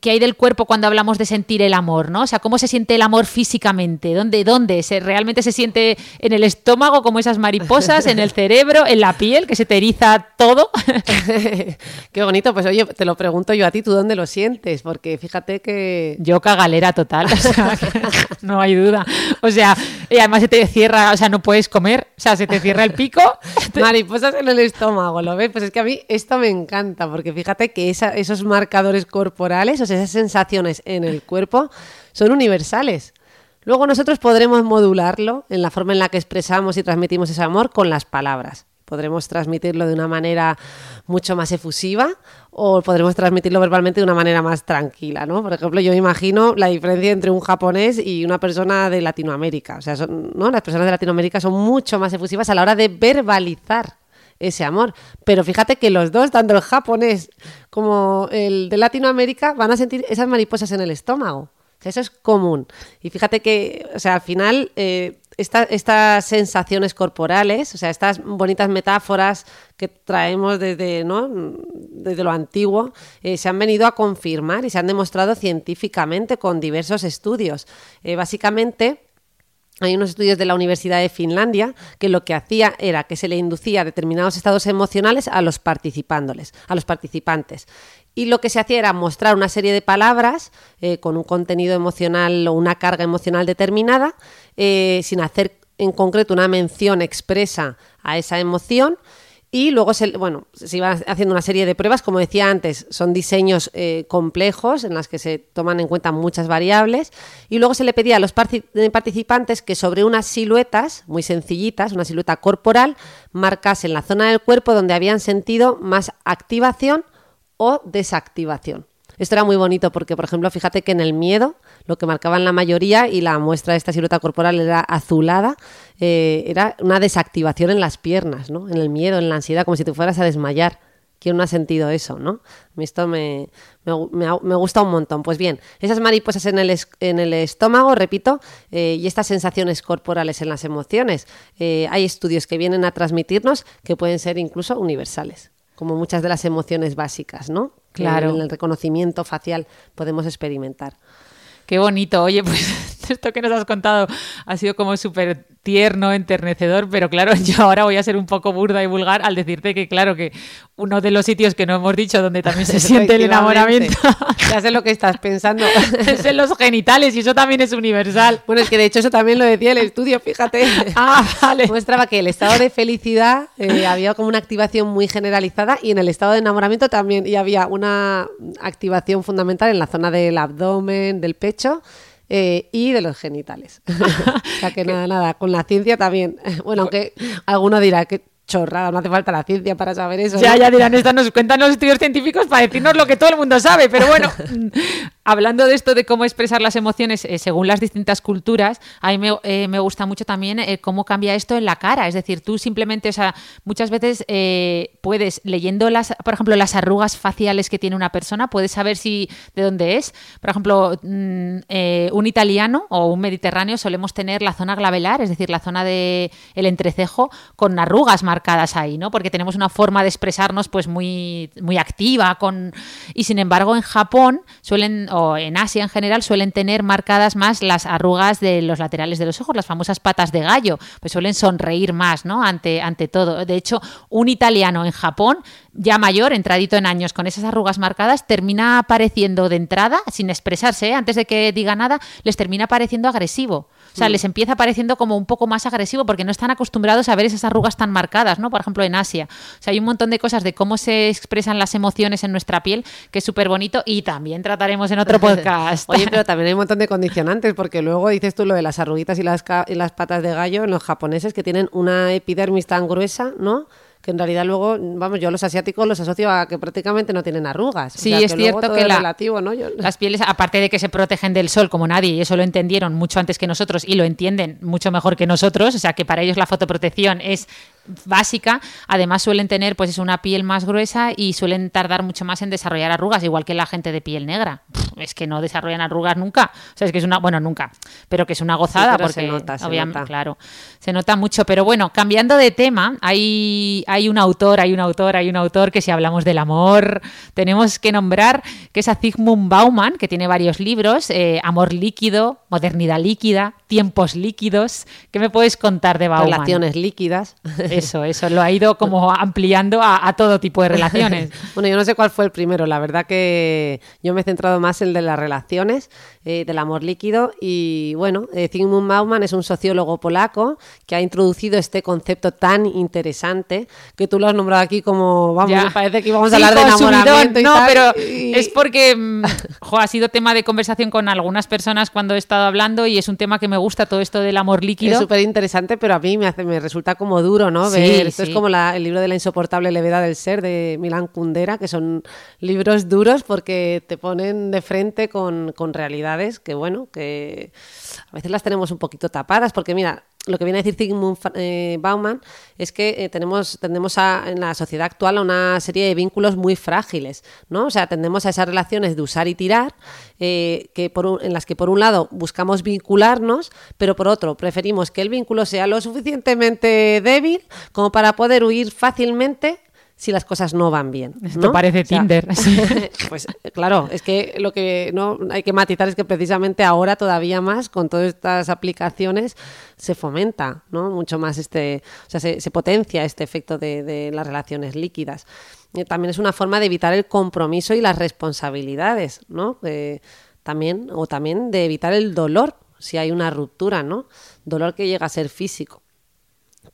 ¿Qué hay del cuerpo cuando hablamos de sentir el amor, ¿no? O sea, ¿cómo se siente el amor físicamente? ¿Dónde, dónde? ¿Se, ¿Realmente se siente en el estómago como esas mariposas, en el cerebro, en la piel, que se te eriza todo? Qué bonito, pues oye, te lo pregunto yo a ti, ¿tú dónde lo sientes? Porque fíjate que... Yo cagalera total, o sea, no hay duda. O sea, y además se te cierra, o sea, no puedes comer, o sea, se te cierra el pico. Mariposas en el estómago, ¿lo ves? Pues es que a mí esto me encanta, porque fíjate que esos marcadores corporales esas sensaciones en el cuerpo son universales. Luego nosotros podremos modularlo en la forma en la que expresamos y transmitimos ese amor con las palabras. Podremos transmitirlo de una manera mucho más efusiva o podremos transmitirlo verbalmente de una manera más tranquila, ¿no? Por ejemplo, yo me imagino la diferencia entre un japonés y una persona de Latinoamérica. O sea, ¿no? las personas de Latinoamérica son mucho más efusivas a la hora de verbalizar ese amor. Pero fíjate que los dos, tanto el japonés como el de Latinoamérica, van a sentir esas mariposas en el estómago. eso es común. Y fíjate que, o sea, al final, eh, estas sensaciones corporales, o sea, estas bonitas metáforas que traemos desde, ¿no? desde lo antiguo, eh, se han venido a confirmar y se han demostrado científicamente con diversos estudios. Eh, básicamente, hay unos estudios de la Universidad de Finlandia que lo que hacía era que se le inducía determinados estados emocionales a los participándoles, a los participantes. Y lo que se hacía era mostrar una serie de palabras eh, con un contenido emocional o una carga emocional determinada, eh, sin hacer en concreto una mención expresa a esa emoción y luego se, bueno, se iban haciendo una serie de pruebas, como decía antes, son diseños eh, complejos en las que se toman en cuenta muchas variables. Y luego se le pedía a los participantes que sobre unas siluetas muy sencillitas, una silueta corporal, marcasen la zona del cuerpo donde habían sentido más activación o desactivación. Esto era muy bonito porque, por ejemplo, fíjate que en el miedo, lo que marcaban la mayoría y la muestra de esta silueta corporal era azulada, eh, era una desactivación en las piernas, ¿no? En el miedo, en la ansiedad, como si te fueras a desmayar. ¿Quién no ha sentido eso, no? A mí esto me, me, gusta un montón. Pues bien, esas mariposas en el, en el estómago, repito, eh, y estas sensaciones corporales en las emociones, eh, hay estudios que vienen a transmitirnos que pueden ser incluso universales como muchas de las emociones básicas, ¿no? Claro. en el reconocimiento facial podemos experimentar. Qué bonito. Oye, pues esto que nos has contado ha sido como súper tierno, enternecedor, pero claro, yo ahora voy a ser un poco burda y vulgar al decirte que, claro, que uno de los sitios que no hemos dicho donde también se siente el enamoramiento. ya sé lo que estás pensando. es en los genitales y eso también es universal. Bueno, es que de hecho eso también lo decía el estudio, fíjate. Ah, vale. Muestraba que el estado de felicidad eh, había como una activación muy generalizada y en el estado de enamoramiento también y había una activación fundamental en la zona del abdomen, del pecho eh, y de los genitales. o sea que nada, nada, con la ciencia también. Bueno, aunque alguno dirá que chorrada, no hace falta la ciencia para saber eso. Ya, ya dirán, esta nos cuentan los estudios científicos para decirnos lo que todo el mundo sabe, pero bueno, hablando de esto de cómo expresar las emociones eh, según las distintas culturas, a mí me, eh, gusta mucho también eh, cómo cambia esto en la cara, es decir, tú simplemente, o sea, muchas veces puedes, leyendo las, por ejemplo, las arrugas faciales que tiene una persona, puedes saber si de dónde es. Por ejemplo, mm, un italiano o un mediterráneo solemos tener la zona glabelar, es decir, la zona del el entrecejo con arrugas marcadas ahí, ¿no? Porque tenemos una forma de expresarnos pues muy, muy activa con... y sin embargo en Japón suelen, o en Asia en general, suelen tener marcadas más las arrugas de los laterales de los ojos, las famosas patas de gallo, pues suelen sonreír más, ¿no? Ante, ante todo. De hecho, un italiano en Japón ya mayor, entradito en años, con esas arrugas marcadas, termina apareciendo de entrada, sin expresarse, ¿eh? antes de que diga nada, les termina pareciendo agresivo. O sea, mm. les empieza pareciendo como un poco más agresivo porque no están acostumbrados a ver esas arrugas tan marcadas, ¿no? Por ejemplo, en Asia. O sea, hay un montón de cosas de cómo se expresan las emociones en nuestra piel que es súper bonito y también trataremos en otro podcast. Oye, pero también hay un montón de condicionantes porque luego dices tú lo de las arruguitas y las, y las patas de gallo en los japoneses que tienen una epidermis tan gruesa, ¿no? Que en realidad luego, vamos, yo los asiáticos los asocio a que prácticamente no tienen arrugas. Sí, O sea, es cierto que es la- relativo, ¿no? Yo- Las pieles, aparte de que se protegen del sol como nadie, y eso lo entendieron mucho antes que nosotros y lo entienden mucho mejor que nosotros, o sea que para ellos la fotoprotección es básica, además suelen tener pues es una piel más gruesa y suelen tardar mucho más en desarrollar arrugas, igual que la gente de piel negra. Pff, Es que no desarrollan arrugas nunca, o sea, es que es una, bueno, nunca, pero que es una gozada pero se porque nota, se obviamente, nota. claro, se nota mucho, pero bueno, cambiando de tema, hay, hay un autor, hay un autor, hay un autor que si hablamos del amor, tenemos que nombrar, que es a Zygmunt Bauman, que tiene varios libros, eh, Amor líquido, Modernidad líquida, Tiempos líquidos. ¿Qué me puedes contar de Bauman? Relaciones líquidas. Eso, eso, lo ha ido como ampliando a, a todo tipo de relaciones. Bueno, yo no sé cuál fue el primero, la verdad que yo me he centrado más en el de las relaciones, eh, del amor líquido y bueno, eh, Zygmunt Bauman es un sociólogo polaco que ha introducido este concepto tan interesante que tú lo has nombrado aquí como, vamos, Ya. me parece que íbamos a Sí, hablar de enamoramiento y No, tal, pero y- es porque mm, jo, ha sido tema de conversación con algunas personas cuando he estado hablando y es un tema que me gusta todo esto del amor líquido. Es súper interesante, pero a mí me, hace, me resulta como duro, ¿no? Sí, Ver, esto sí. es como la- el libro de la insoportable levedad del ser de Milán Kundera, que son libros duros porque te ponen de frente con, con realidades que, bueno, que a veces las tenemos un poquito tapadas, porque mira, lo que viene a decir Zygmunt eh, Bauman es que eh, tenemos, tendemos a, en la sociedad actual a una serie de vínculos muy frágiles, ¿no? O sea, tendemos a esas relaciones de usar y tirar, eh, que en las que por un lado buscamos vincularnos, pero por otro preferimos que el vínculo sea lo suficientemente débil como para poder huir fácilmente si las cosas no van bien. Esto ¿no? parece O sea, Tinder. pues claro, es que lo que no hay que matizar es que precisamente ahora todavía más con todas estas aplicaciones se fomenta, ¿no? Mucho más este, o sea, se, se potencia este efecto de, de las relaciones líquidas. Eh, También es una forma de evitar el compromiso y las responsabilidades, ¿no? Eh, también, o también de evitar el dolor si hay una ruptura, ¿no? Dolor que llega a ser físico.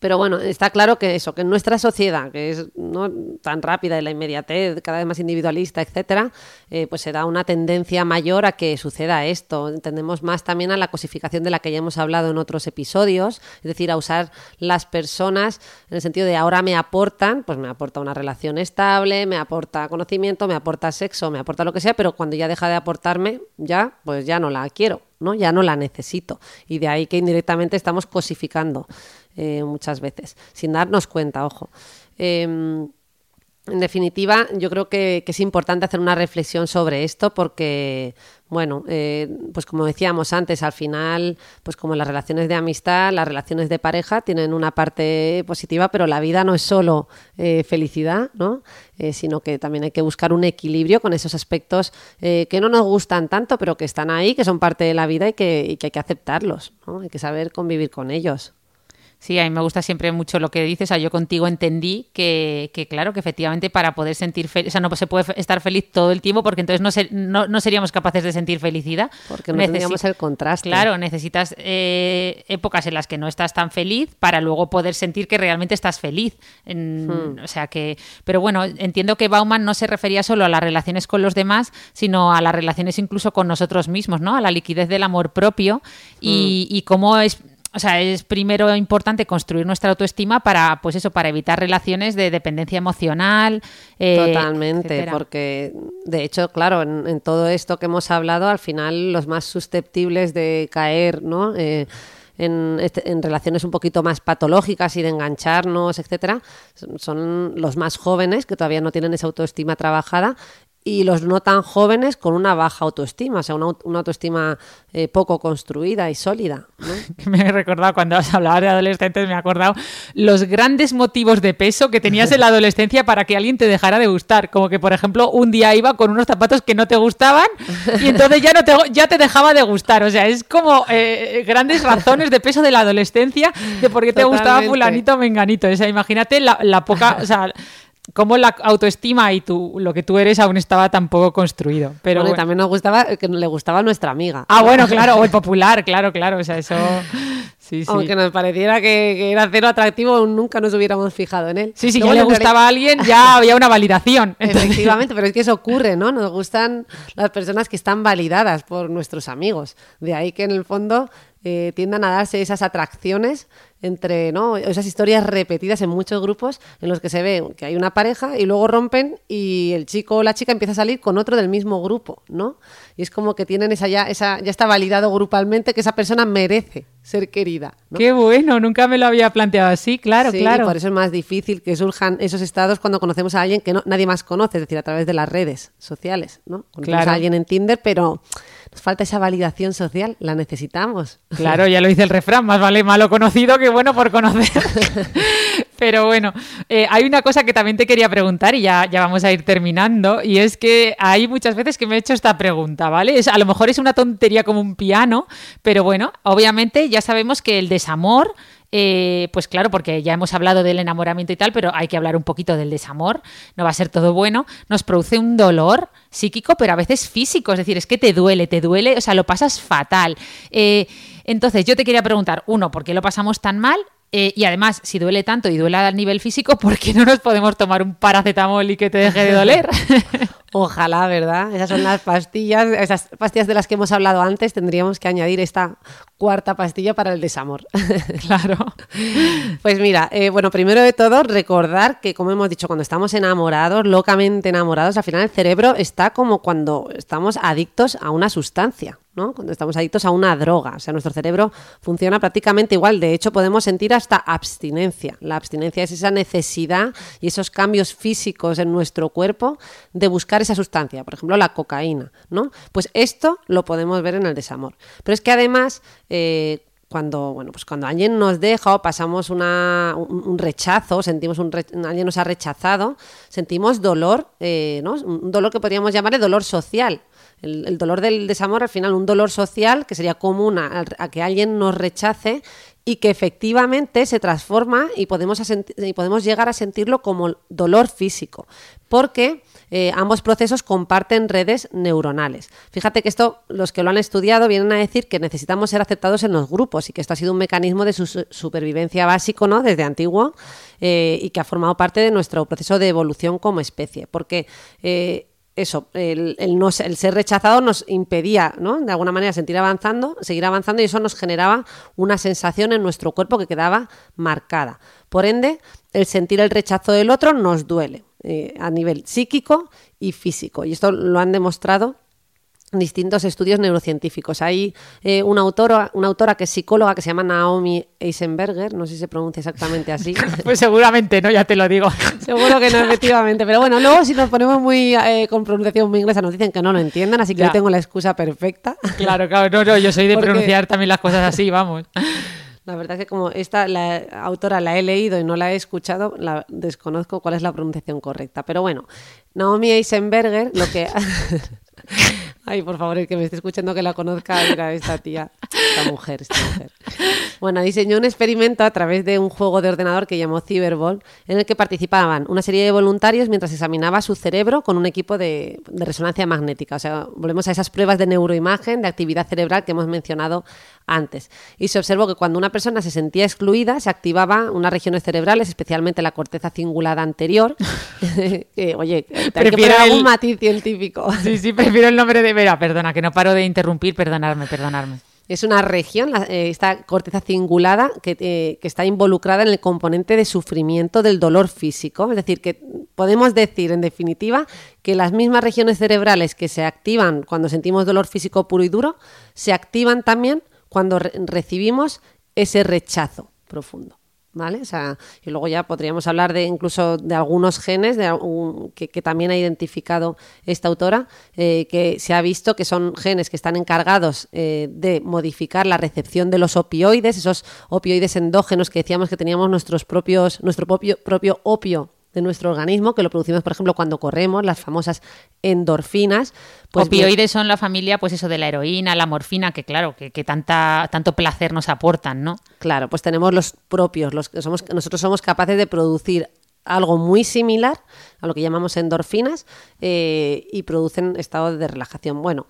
Pero bueno, está claro que eso, que en nuestra sociedad, que es ¿no? tan rápida y la inmediatez, cada vez más individualista, etcétera, eh, pues se da una tendencia mayor a que suceda esto. Entendemos más también a la cosificación de la que ya hemos hablado en otros episodios, es decir, a usar las personas en el sentido de ahora me aportan, pues me aporta una relación estable, me aporta conocimiento, me aporta sexo, me aporta lo que sea, pero cuando ya deja de aportarme, ya, pues ya no la quiero. ¿No? Ya no la necesito. Y de ahí que indirectamente estamos cosificando eh, muchas veces, sin darnos cuenta, ojo. Em, en definitiva, yo creo que, es importante hacer una reflexión sobre esto porque, bueno, eh, pues como decíamos antes, al final, pues como las relaciones de amistad, las relaciones de pareja tienen una parte positiva, pero la vida no es solo eh, felicidad, ¿no? Eh, sino que también hay que buscar un equilibrio con esos aspectos eh, que no nos gustan tanto, pero que están ahí, que son parte de la vida y que, y que hay que aceptarlos, ¿no? Hay que saber convivir con ellos. Sí, a mí me gusta siempre mucho lo que dices. O sea, yo contigo entendí que, que, claro, que efectivamente para poder sentir feliz, o sea, no se puede estar feliz todo el tiempo porque entonces no, ser- no, no seríamos capaces de sentir felicidad. Porque no Necesi- tendríamos el contraste. Claro, necesitas eh, épocas en las que no estás tan feliz para luego poder sentir que realmente estás feliz. En- Hmm. O sea que, pero bueno, entiendo que Bauman no se refería solo a las relaciones con los demás, sino a las relaciones incluso con nosotros mismos, ¿no? A la liquidez del amor propio y, Hmm. y cómo es o sea, es primero importante construir nuestra autoestima para, pues eso, para evitar relaciones de dependencia emocional. eh, Totalmente, etcétera. porque de hecho, claro, en, en todo esto que hemos hablado, al final los más susceptibles de caer, ¿no? Eh, en, este- en relaciones un poquito más patológicas y de engancharnos, etcétera, son los más jóvenes que todavía no tienen esa autoestima trabajada y los no tan jóvenes con una baja autoestima, o sea, una, una autoestima eh, poco construida y sólida. ¿no? me he recordado cuando has hablado de adolescentes, me he acordado los grandes motivos de peso que tenías en la adolescencia para que alguien te dejara de gustar. Como que, por ejemplo, un día iba con unos zapatos que no te gustaban y entonces ya, no te, ya te dejaba de gustar. O sea, es como eh, grandes razones de peso de la adolescencia de por qué te gustaba fulanito o menganito. O sea, imagínate la, la poca... O sea, cómo la autoestima y tu, lo que tú eres aún estaba tan poco construido. Pero Bueno, y también nos gustaba que le gustaba a nuestra amiga. Ah, bueno, claro, o el popular, claro, claro. O sea, eso... Sí, sí. Aunque nos pareciera que, que era cero atractivo, nunca nos hubiéramos fijado en él. Sí, si Luego, ya le gustaba a alguien, ya había una validación. Entonces- Efectivamente, pero es que eso ocurre, ¿no? Nos gustan las personas que están validadas por nuestros amigos. De ahí que en el fondo eh, tiendan a darse esas atracciones entre ¿no? esas historias repetidas en muchos grupos en los que se ve que hay una pareja y luego rompen y el chico o la chica empieza a salir con otro del mismo grupo, ¿no? Y es como que tienen esa ya, esa, ya está validado grupalmente que esa persona merece ser querida. Qué bueno, nunca me lo había planteado así, claro, sí, claro. Por eso es más difícil que surjan esos estados cuando conocemos a alguien que no, nadie más conoce, es decir, a través de las redes sociales, ¿no? Conocemos a alguien en Tinder, pero falta esa validación social, la necesitamos. Claro, ya lo dice el refrán, más vale malo conocido que bueno por conocer. Pero bueno, eh, hay una cosa que también te quería preguntar y ya, ya vamos a ir terminando, y es que hay muchas veces que me he hecho esta pregunta, ¿vale? Es, a lo mejor es una tontería como un piano, pero bueno, obviamente ya sabemos que el desamor eh, pues claro, porque ya hemos hablado del enamoramiento y tal, pero hay que hablar un poquito del desamor, no va a ser todo bueno, nos produce un dolor psíquico, pero a veces físico, es decir, es que te duele, te duele, o sea, lo pasas fatal. Eh, entonces, yo te quería preguntar, uno, ¿por qué lo pasamos tan mal? Eh, y además, si duele tanto y duele a nivel físico, ¿por qué no nos podemos tomar un paracetamol y que te deje de doler? Ojalá, ¿verdad? Esas son las pastillas, esas pastillas de las que hemos hablado antes, tendríamos que añadir esta cuarta pastilla para el desamor. claro. Pues mira, eh, bueno, primero de todo, recordar que, como hemos dicho, cuando estamos enamorados, locamente enamorados, al final el cerebro está como cuando estamos adictos a una sustancia. ¿No? Cuando estamos adictos a una droga. O sea, nuestro cerebro funciona prácticamente igual. De hecho, podemos sentir hasta abstinencia. La abstinencia es esa necesidad y esos cambios físicos en nuestro cuerpo de buscar esa sustancia. Por ejemplo, la cocaína, ¿no? Pues esto lo podemos ver en el desamor. Pero es que además... Eh, cuando, bueno, pues cuando alguien nos deja o pasamos un, rechazo, sentimos un alguien nos ha rechazado, sentimos dolor, eh, ¿no? un dolor que podríamos llamarle dolor social. El, dolor del desamor, al final, un dolor social que sería común a, que alguien nos rechace y que efectivamente se transforma y podemos, y podemos llegar a sentirlo como dolor físico, porque eh, ambos procesos comparten redes neuronales. Fíjate que esto, los que lo han estudiado vienen a decir que necesitamos ser aceptados en los grupos y que esto ha sido un mecanismo de su supervivencia básico ¿no? desde antiguo eh, y que ha formado parte de nuestro proceso de evolución como especie, porque eh, eso, el, no, el, ser rechazado nos impedía, ¿no? De alguna manera sentir avanzando, seguir avanzando y eso nos generaba una sensación en nuestro cuerpo que quedaba marcada. Por ende, el sentir el rechazo del otro nos duele eh, a nivel psíquico y físico. Y esto lo han demostrado distintos estudios neurocientíficos. Hay eh, una, autora, una autora que es psicóloga que se llama Naomi Eisenberger, no sé si se pronuncia exactamente así. pues seguramente no, ya te lo digo. Seguro que no, efectivamente. Pero bueno, luego si nos ponemos muy eh, con pronunciación muy inglesa nos dicen que no lo entiendan, así que yo tengo la excusa perfecta. Claro, claro, no, no, yo soy de pronunciar también las cosas así, vamos. La verdad es que como esta la autora la he leído y no la he escuchado, la desconozco cuál es la pronunciación correcta. Pero bueno, Naomi Eisenberger lo que Ay, por favor, el que me esté escuchando que la conozca, era esta tía, esta mujer, esta mujer. Bueno, diseñó un experimento a través de un juego de ordenador que llamó Cyberball, en el que participaban una serie de voluntarios mientras examinaba su cerebro con un equipo de, de resonancia magnética. O sea, volvemos a esas pruebas de neuroimagen, de actividad cerebral que hemos mencionado antes. Y se observó que cuando una persona se sentía excluida, se activaba unas regiones cerebrales, especialmente la corteza cingulada anterior. oye, prefiero algún matiz científico. Sí, sí, prefiero el nombre de Vera, perdona, que no paro de interrumpir, perdonarme, perdonarme. Es una región, eh, esta corteza cingulada, que, eh, que, está involucrada en el componente de sufrimiento del dolor físico. Es decir, que podemos decir, en definitiva, que las mismas regiones cerebrales que se activan cuando sentimos dolor físico puro y duro, se activan también cuando recibimos ese rechazo profundo. ¿Vale? O sea, y luego ya podríamos hablar de incluso de algunos genes que, también ha identificado esta autora, eh, que se ha visto que son genes que están encargados eh, de modificar la recepción de los opioides, esos opioides endógenos que decíamos que teníamos nuestros propios, nuestro propio, propio opio de nuestro organismo, que lo producimos, por ejemplo, cuando corremos, las famosas endorfinas. Pues Opioides son la familia, pues eso, de la heroína, la morfina, que claro, que, tanta, tanto placer nos aportan, ¿no? Claro, pues tenemos los propios, los que somos, nosotros somos capaces de producir algo muy similar a lo que llamamos endorfinas eh, y producen estado de relajación. Bueno,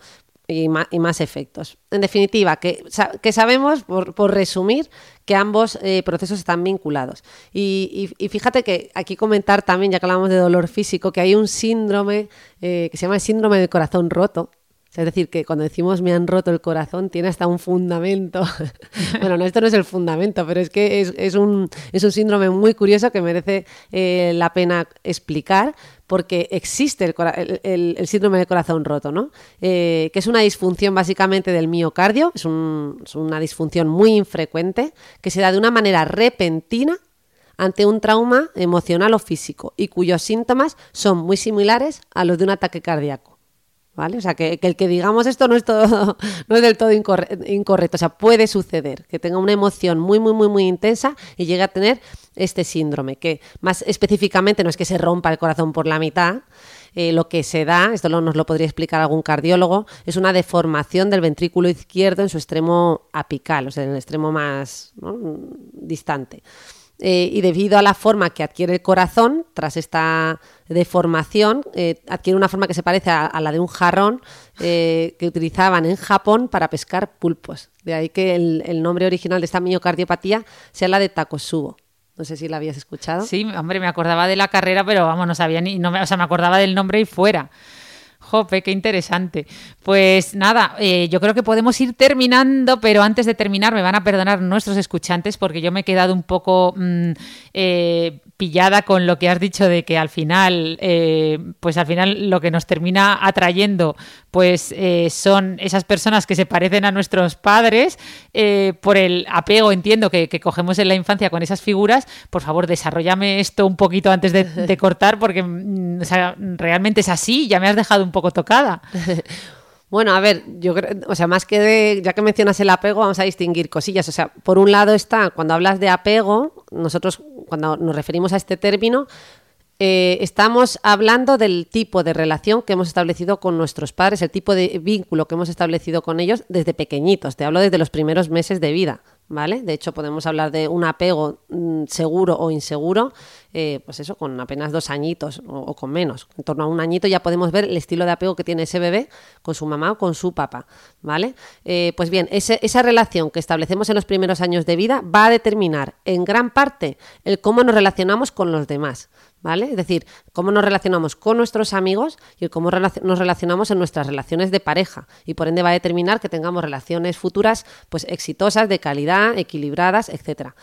y más, efectos. En definitiva, que, que sabemos, por, resumir, que ambos eh, procesos están vinculados. Y, fíjate que aquí comentar también, ya que hablamos de dolor físico, que hay un síndrome eh, que se llama el síndrome del corazón roto, Es decir, que cuando decimos me han roto el corazón, tiene hasta un fundamento. bueno, no, esto no es el fundamento, pero es que es, un, es un, síndrome muy curioso que merece eh, la pena explicar porque existe el, síndrome de corazón roto, ¿no? Eh, que es una disfunción básicamente del miocardio, es una disfunción muy infrecuente que se da de una manera repentina ante un trauma emocional o físico y cuyos síntomas son muy similares a los de un ataque cardíaco. ¿Vale? O sea, que, el que digamos esto no es, del todo incorrecto. O sea, puede suceder que tenga una emoción muy, muy, muy, muy intensa y llegue a tener este síndrome, que más específicamente no es que se rompa el corazón por la mitad, eh, lo que se da, esto nos lo podría explicar algún cardiólogo, es una deformación del ventrículo izquierdo en su extremo apical, o sea, en el extremo más distante. Eh, y debido a la forma que adquiere el corazón tras esta deformación, eh, adquiere una forma que se parece a, la de un jarrón eh, que utilizaban en Japón para pescar pulpos. De ahí que el, nombre original de esta miocardiopatía sea la de Takosubo. No sé si la habías escuchado. Sí, hombre, me acordaba de la carrera, pero vamos, no sabía ni, no me, o sea, me acordaba del nombre y fuera. Jope, qué interesante. Pues nada, eh, yo creo que podemos ir terminando, pero antes de terminar me van a perdonar nuestros escuchantes porque yo me he quedado un poco mm, pillada con lo que has dicho de que al final, eh, pues al final lo que nos termina atrayendo, pues son esas personas que se parecen a nuestros padres por el apego, entiendo que, cogemos en la infancia con esas figuras. Por favor, desarrollame esto un poquito antes de, cortar porque mm, realmente es así. Ya me has dejado un poco tocada. Bueno, a ver, yo creo, o sea, más que de, ya que mencionas el apego, vamos a distinguir cosillas. O sea, por un lado está, cuando hablas de apego, nosotros cuando nos referimos a este término, eh, estamos hablando del tipo de relación que hemos establecido con nuestros padres, el tipo de vínculo que hemos establecido con ellos desde pequeñitos. Te hablo desde los primeros meses de vida. ¿vale? De hecho, podemos hablar de un apego mm, seguro o inseguro, eh, pues eso, con apenas dos añitos o, con menos. En torno a un añito ya podemos ver el estilo de apego que tiene ese bebé con su mamá o con su papá, ¿vale? Eh, pues bien, esa relación que establecemos en los primeros años de vida va a determinar en gran parte el cómo nos relacionamos con los demás, ¿vale? Es decir, cómo nos relacionamos con nuestros amigos y cómo nos relacionamos en nuestras relaciones de pareja y por ende va a determinar que tengamos relaciones futuras pues exitosas, de calidad, equilibradas, etcétera.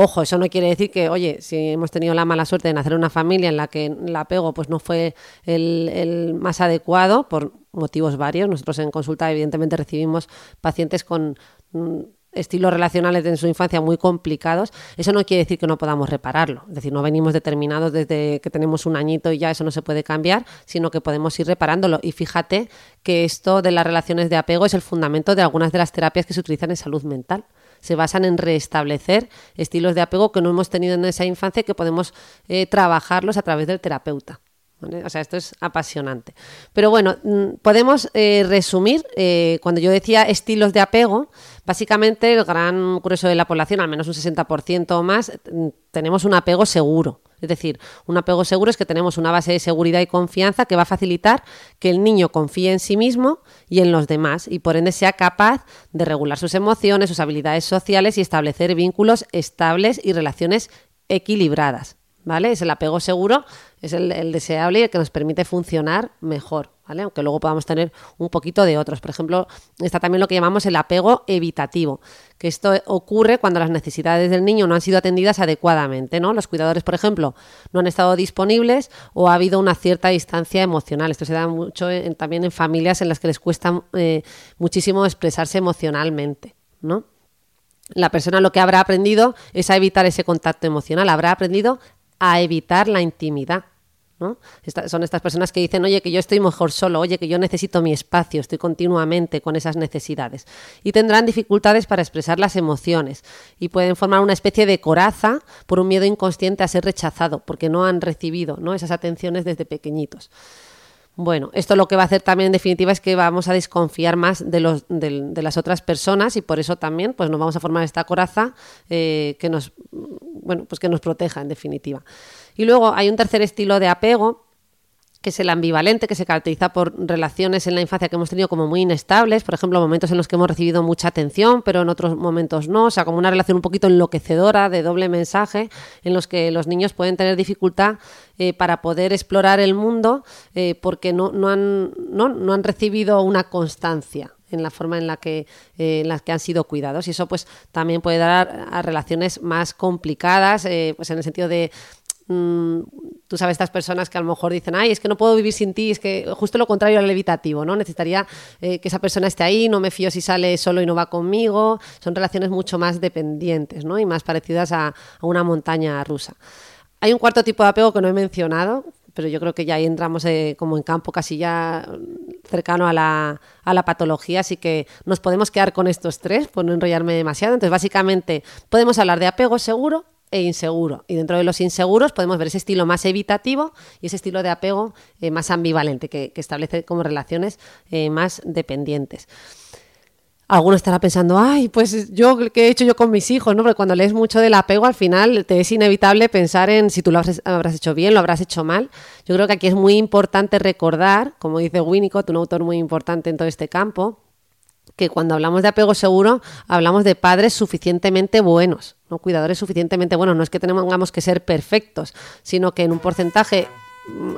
Ojo, eso no quiere decir que, oye, si hemos tenido la mala suerte de nacer en una familia en la que el apego pues, no fue el, el, más adecuado, por motivos varios. Nosotros en consulta, evidentemente, recibimos pacientes con mm, estilos relacionales en su infancia muy complicados, eso no quiere decir que no podamos repararlo. Es decir, no venimos determinados desde que tenemos un añito y ya eso no se puede cambiar, sino que podemos ir reparándolo. Y fíjate que esto de las relaciones de apego es el fundamento de algunas de las terapias que se utilizan en salud mental. Se basan en restablecer estilos de apego que no hemos tenido en esa infancia y que podemos eh, trabajarlos a través del terapeuta. O sea, esto es apasionante. Pero bueno, mm, podemos eh, resumir, eh, cuando yo decía estilos de apego, básicamente el gran grueso de la población, al menos un 60% o más, mm, tenemos un apego seguro. Es decir, un apego seguro es que tenemos una base de seguridad y confianza que va a facilitar que el niño confíe en sí mismo y en los demás y por ende sea capaz de regular sus emociones, sus habilidades sociales y establecer vínculos estables y relaciones equilibradas. ¿vale? Es el apego seguro, es el, deseable y el que nos permite funcionar mejor, Aunque luego podamos tener un poquito de otros. Por ejemplo, está también lo que llamamos el apego evitativo, que esto ocurre cuando las necesidades del niño no han sido atendidas adecuadamente, ¿no? Los cuidadores, por ejemplo, no han estado disponibles o ha habido una cierta distancia emocional. Esto se da mucho también en familias en las que les cuesta eh, muchísimo expresarse emocionalmente, ¿no? La persona lo que habrá aprendido es a evitar ese contacto emocional, habrá aprendido a evitar la intimidad. ¿No? son estas personas que dicen, oye, que yo estoy mejor solo, oye, que yo necesito mi espacio, estoy continuamente con esas necesidades. Y tendrán dificultades para expresar las emociones y pueden formar una especie de coraza por un miedo inconsciente a ser rechazado, porque no han recibido ¿no? esas atenciones desde pequeñitos. Bueno, esto lo que va a hacer también en definitiva es que vamos a desconfiar más de, los, de, las otras personas y por eso también pues nos vamos a formar esta coraza eh, que nos bueno pues que nos proteja en definitiva. Y luego hay un tercer estilo de apego que es el ambivalente, que se caracteriza por relaciones en la infancia que hemos tenido como muy inestables, por ejemplo, momentos en los que hemos recibido mucha atención, pero en otros momentos no, o sea, como una relación un poquito enloquecedora, de doble mensaje, en los que los niños pueden tener dificultad eh, para poder explorar el mundo eh, porque no, no, han, no, no han recibido una constancia en la forma en la que, eh, en las que han sido cuidados. Y eso pues también puede dar a, relaciones más complicadas, pues en el sentido de mm, tú sabes, estas personas que a lo mejor dicen, ay, es que no puedo vivir sin ti, es que justo lo contrario al levitativo, ¿no? Necesitaría eh, que esa persona esté ahí, no me fío si sale solo y no va conmigo. Son relaciones mucho más dependientes, ¿no? Y más parecidas a, una montaña rusa. Hay un cuarto tipo de apego que no he mencionado, pero yo creo que ya ahí entramos eh, como en campo casi ya cercano a la, a la patología, así que nos podemos quedar con estos tres, por no enrollarme demasiado. Entonces, básicamente, podemos hablar de apego seguro e inseguro. Y dentro de los inseguros podemos ver ese estilo más evitativo y ese estilo de apego eh, más ambivalente, que, que, establece como relaciones eh, más dependientes alguno estará pensando, ay, pues yo, ¿qué he hecho yo con mis hijos? ¿no? Porque cuando lees mucho del apego, al final te es inevitable pensar en si tú lo habrás, hecho bien, lo habrás hecho mal. Yo creo que aquí es muy importante recordar, como dice Winnicott, un autor muy importante en todo este campo, que cuando hablamos de apego seguro, hablamos de padres suficientemente buenos, ¿no? cuidadores suficientemente buenos. No es que tengamos que ser perfectos, sino que en un porcentaje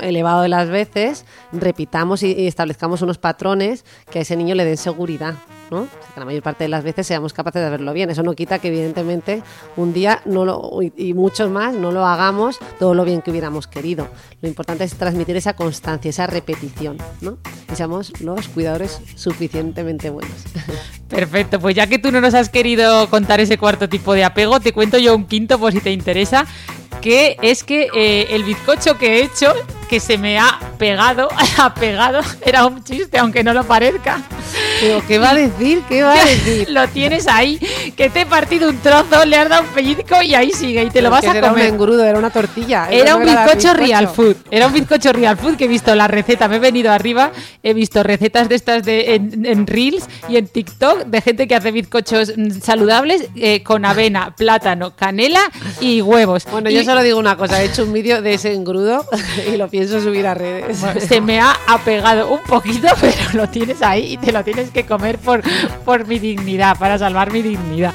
elevado de las veces repitamos y, establezcamos unos patrones que a ese niño le den seguridad. ¿No? que la mayor parte de las veces seamos capaces de verlo bien. Eso no quita que evidentemente un día no lo, y muchos más no lo hagamos todo lo bien que hubiéramos querido. Lo importante es transmitir esa constancia, esa repetición, ¿no? Y seamos los cuidadores suficientemente buenos. Perfecto, pues ya que tú no nos has querido contar ese cuarto tipo de apego, te cuento yo un quinto por si te interesa, que es que eh, el bizcocho que he hecho, que se me ha pegado, ha pegado, era un chiste, aunque no lo parezca. Pero, ¿qué va a decir? ¿Qué va a decir? lo tienes ahí, que te he partido un trozo, le has dado un pellizco y ahí sigue, y te lo vas a comer. Era un engrudo, era una tortilla. Era un bizcocho, real food, era un bizcocho real food que he visto la receta, me he venido arriba, he visto recetas de estas de, en, Reels y en TikTok de gente que hace bizcochos mm, saludables eh, con avena, plátano, canela y huevos. Bueno, yo solo digo una cosa, he hecho un vídeo de ese engrudo y lo pienso subir a redes. se me ha apegado un poquito, pero lo tienes ahí y te lo tienes que comer por, por mi dignidad, para salvar mi dignidad.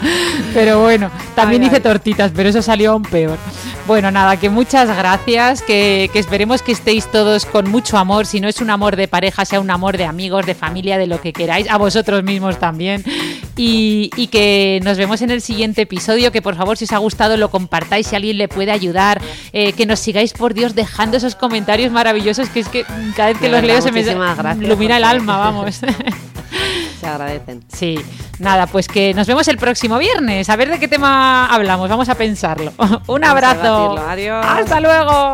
Pero bueno, también hice tortitas, pero eso salió aún peor. Bueno, nada, que muchas gracias, que, que esperemos que estéis todos con mucho amor, si no es un amor de pareja, sea un amor de amigos, de familia, de lo que queráis, a vosotros mismos también. Y, y que nos vemos en el siguiente episodio, que por favor si os ha gustado lo compartáis, si alguien le puede ayudar, eh, que nos sigáis por Dios dejando esos comentarios maravillosos, que es que cada vez que los leo se me ilumina el alma, vamos. Se agradecen. Sí, nada, pues que nos vemos el próximo viernes. A ver de qué tema hablamos, vamos a pensarlo. Un abrazo. Adiós. Hasta luego.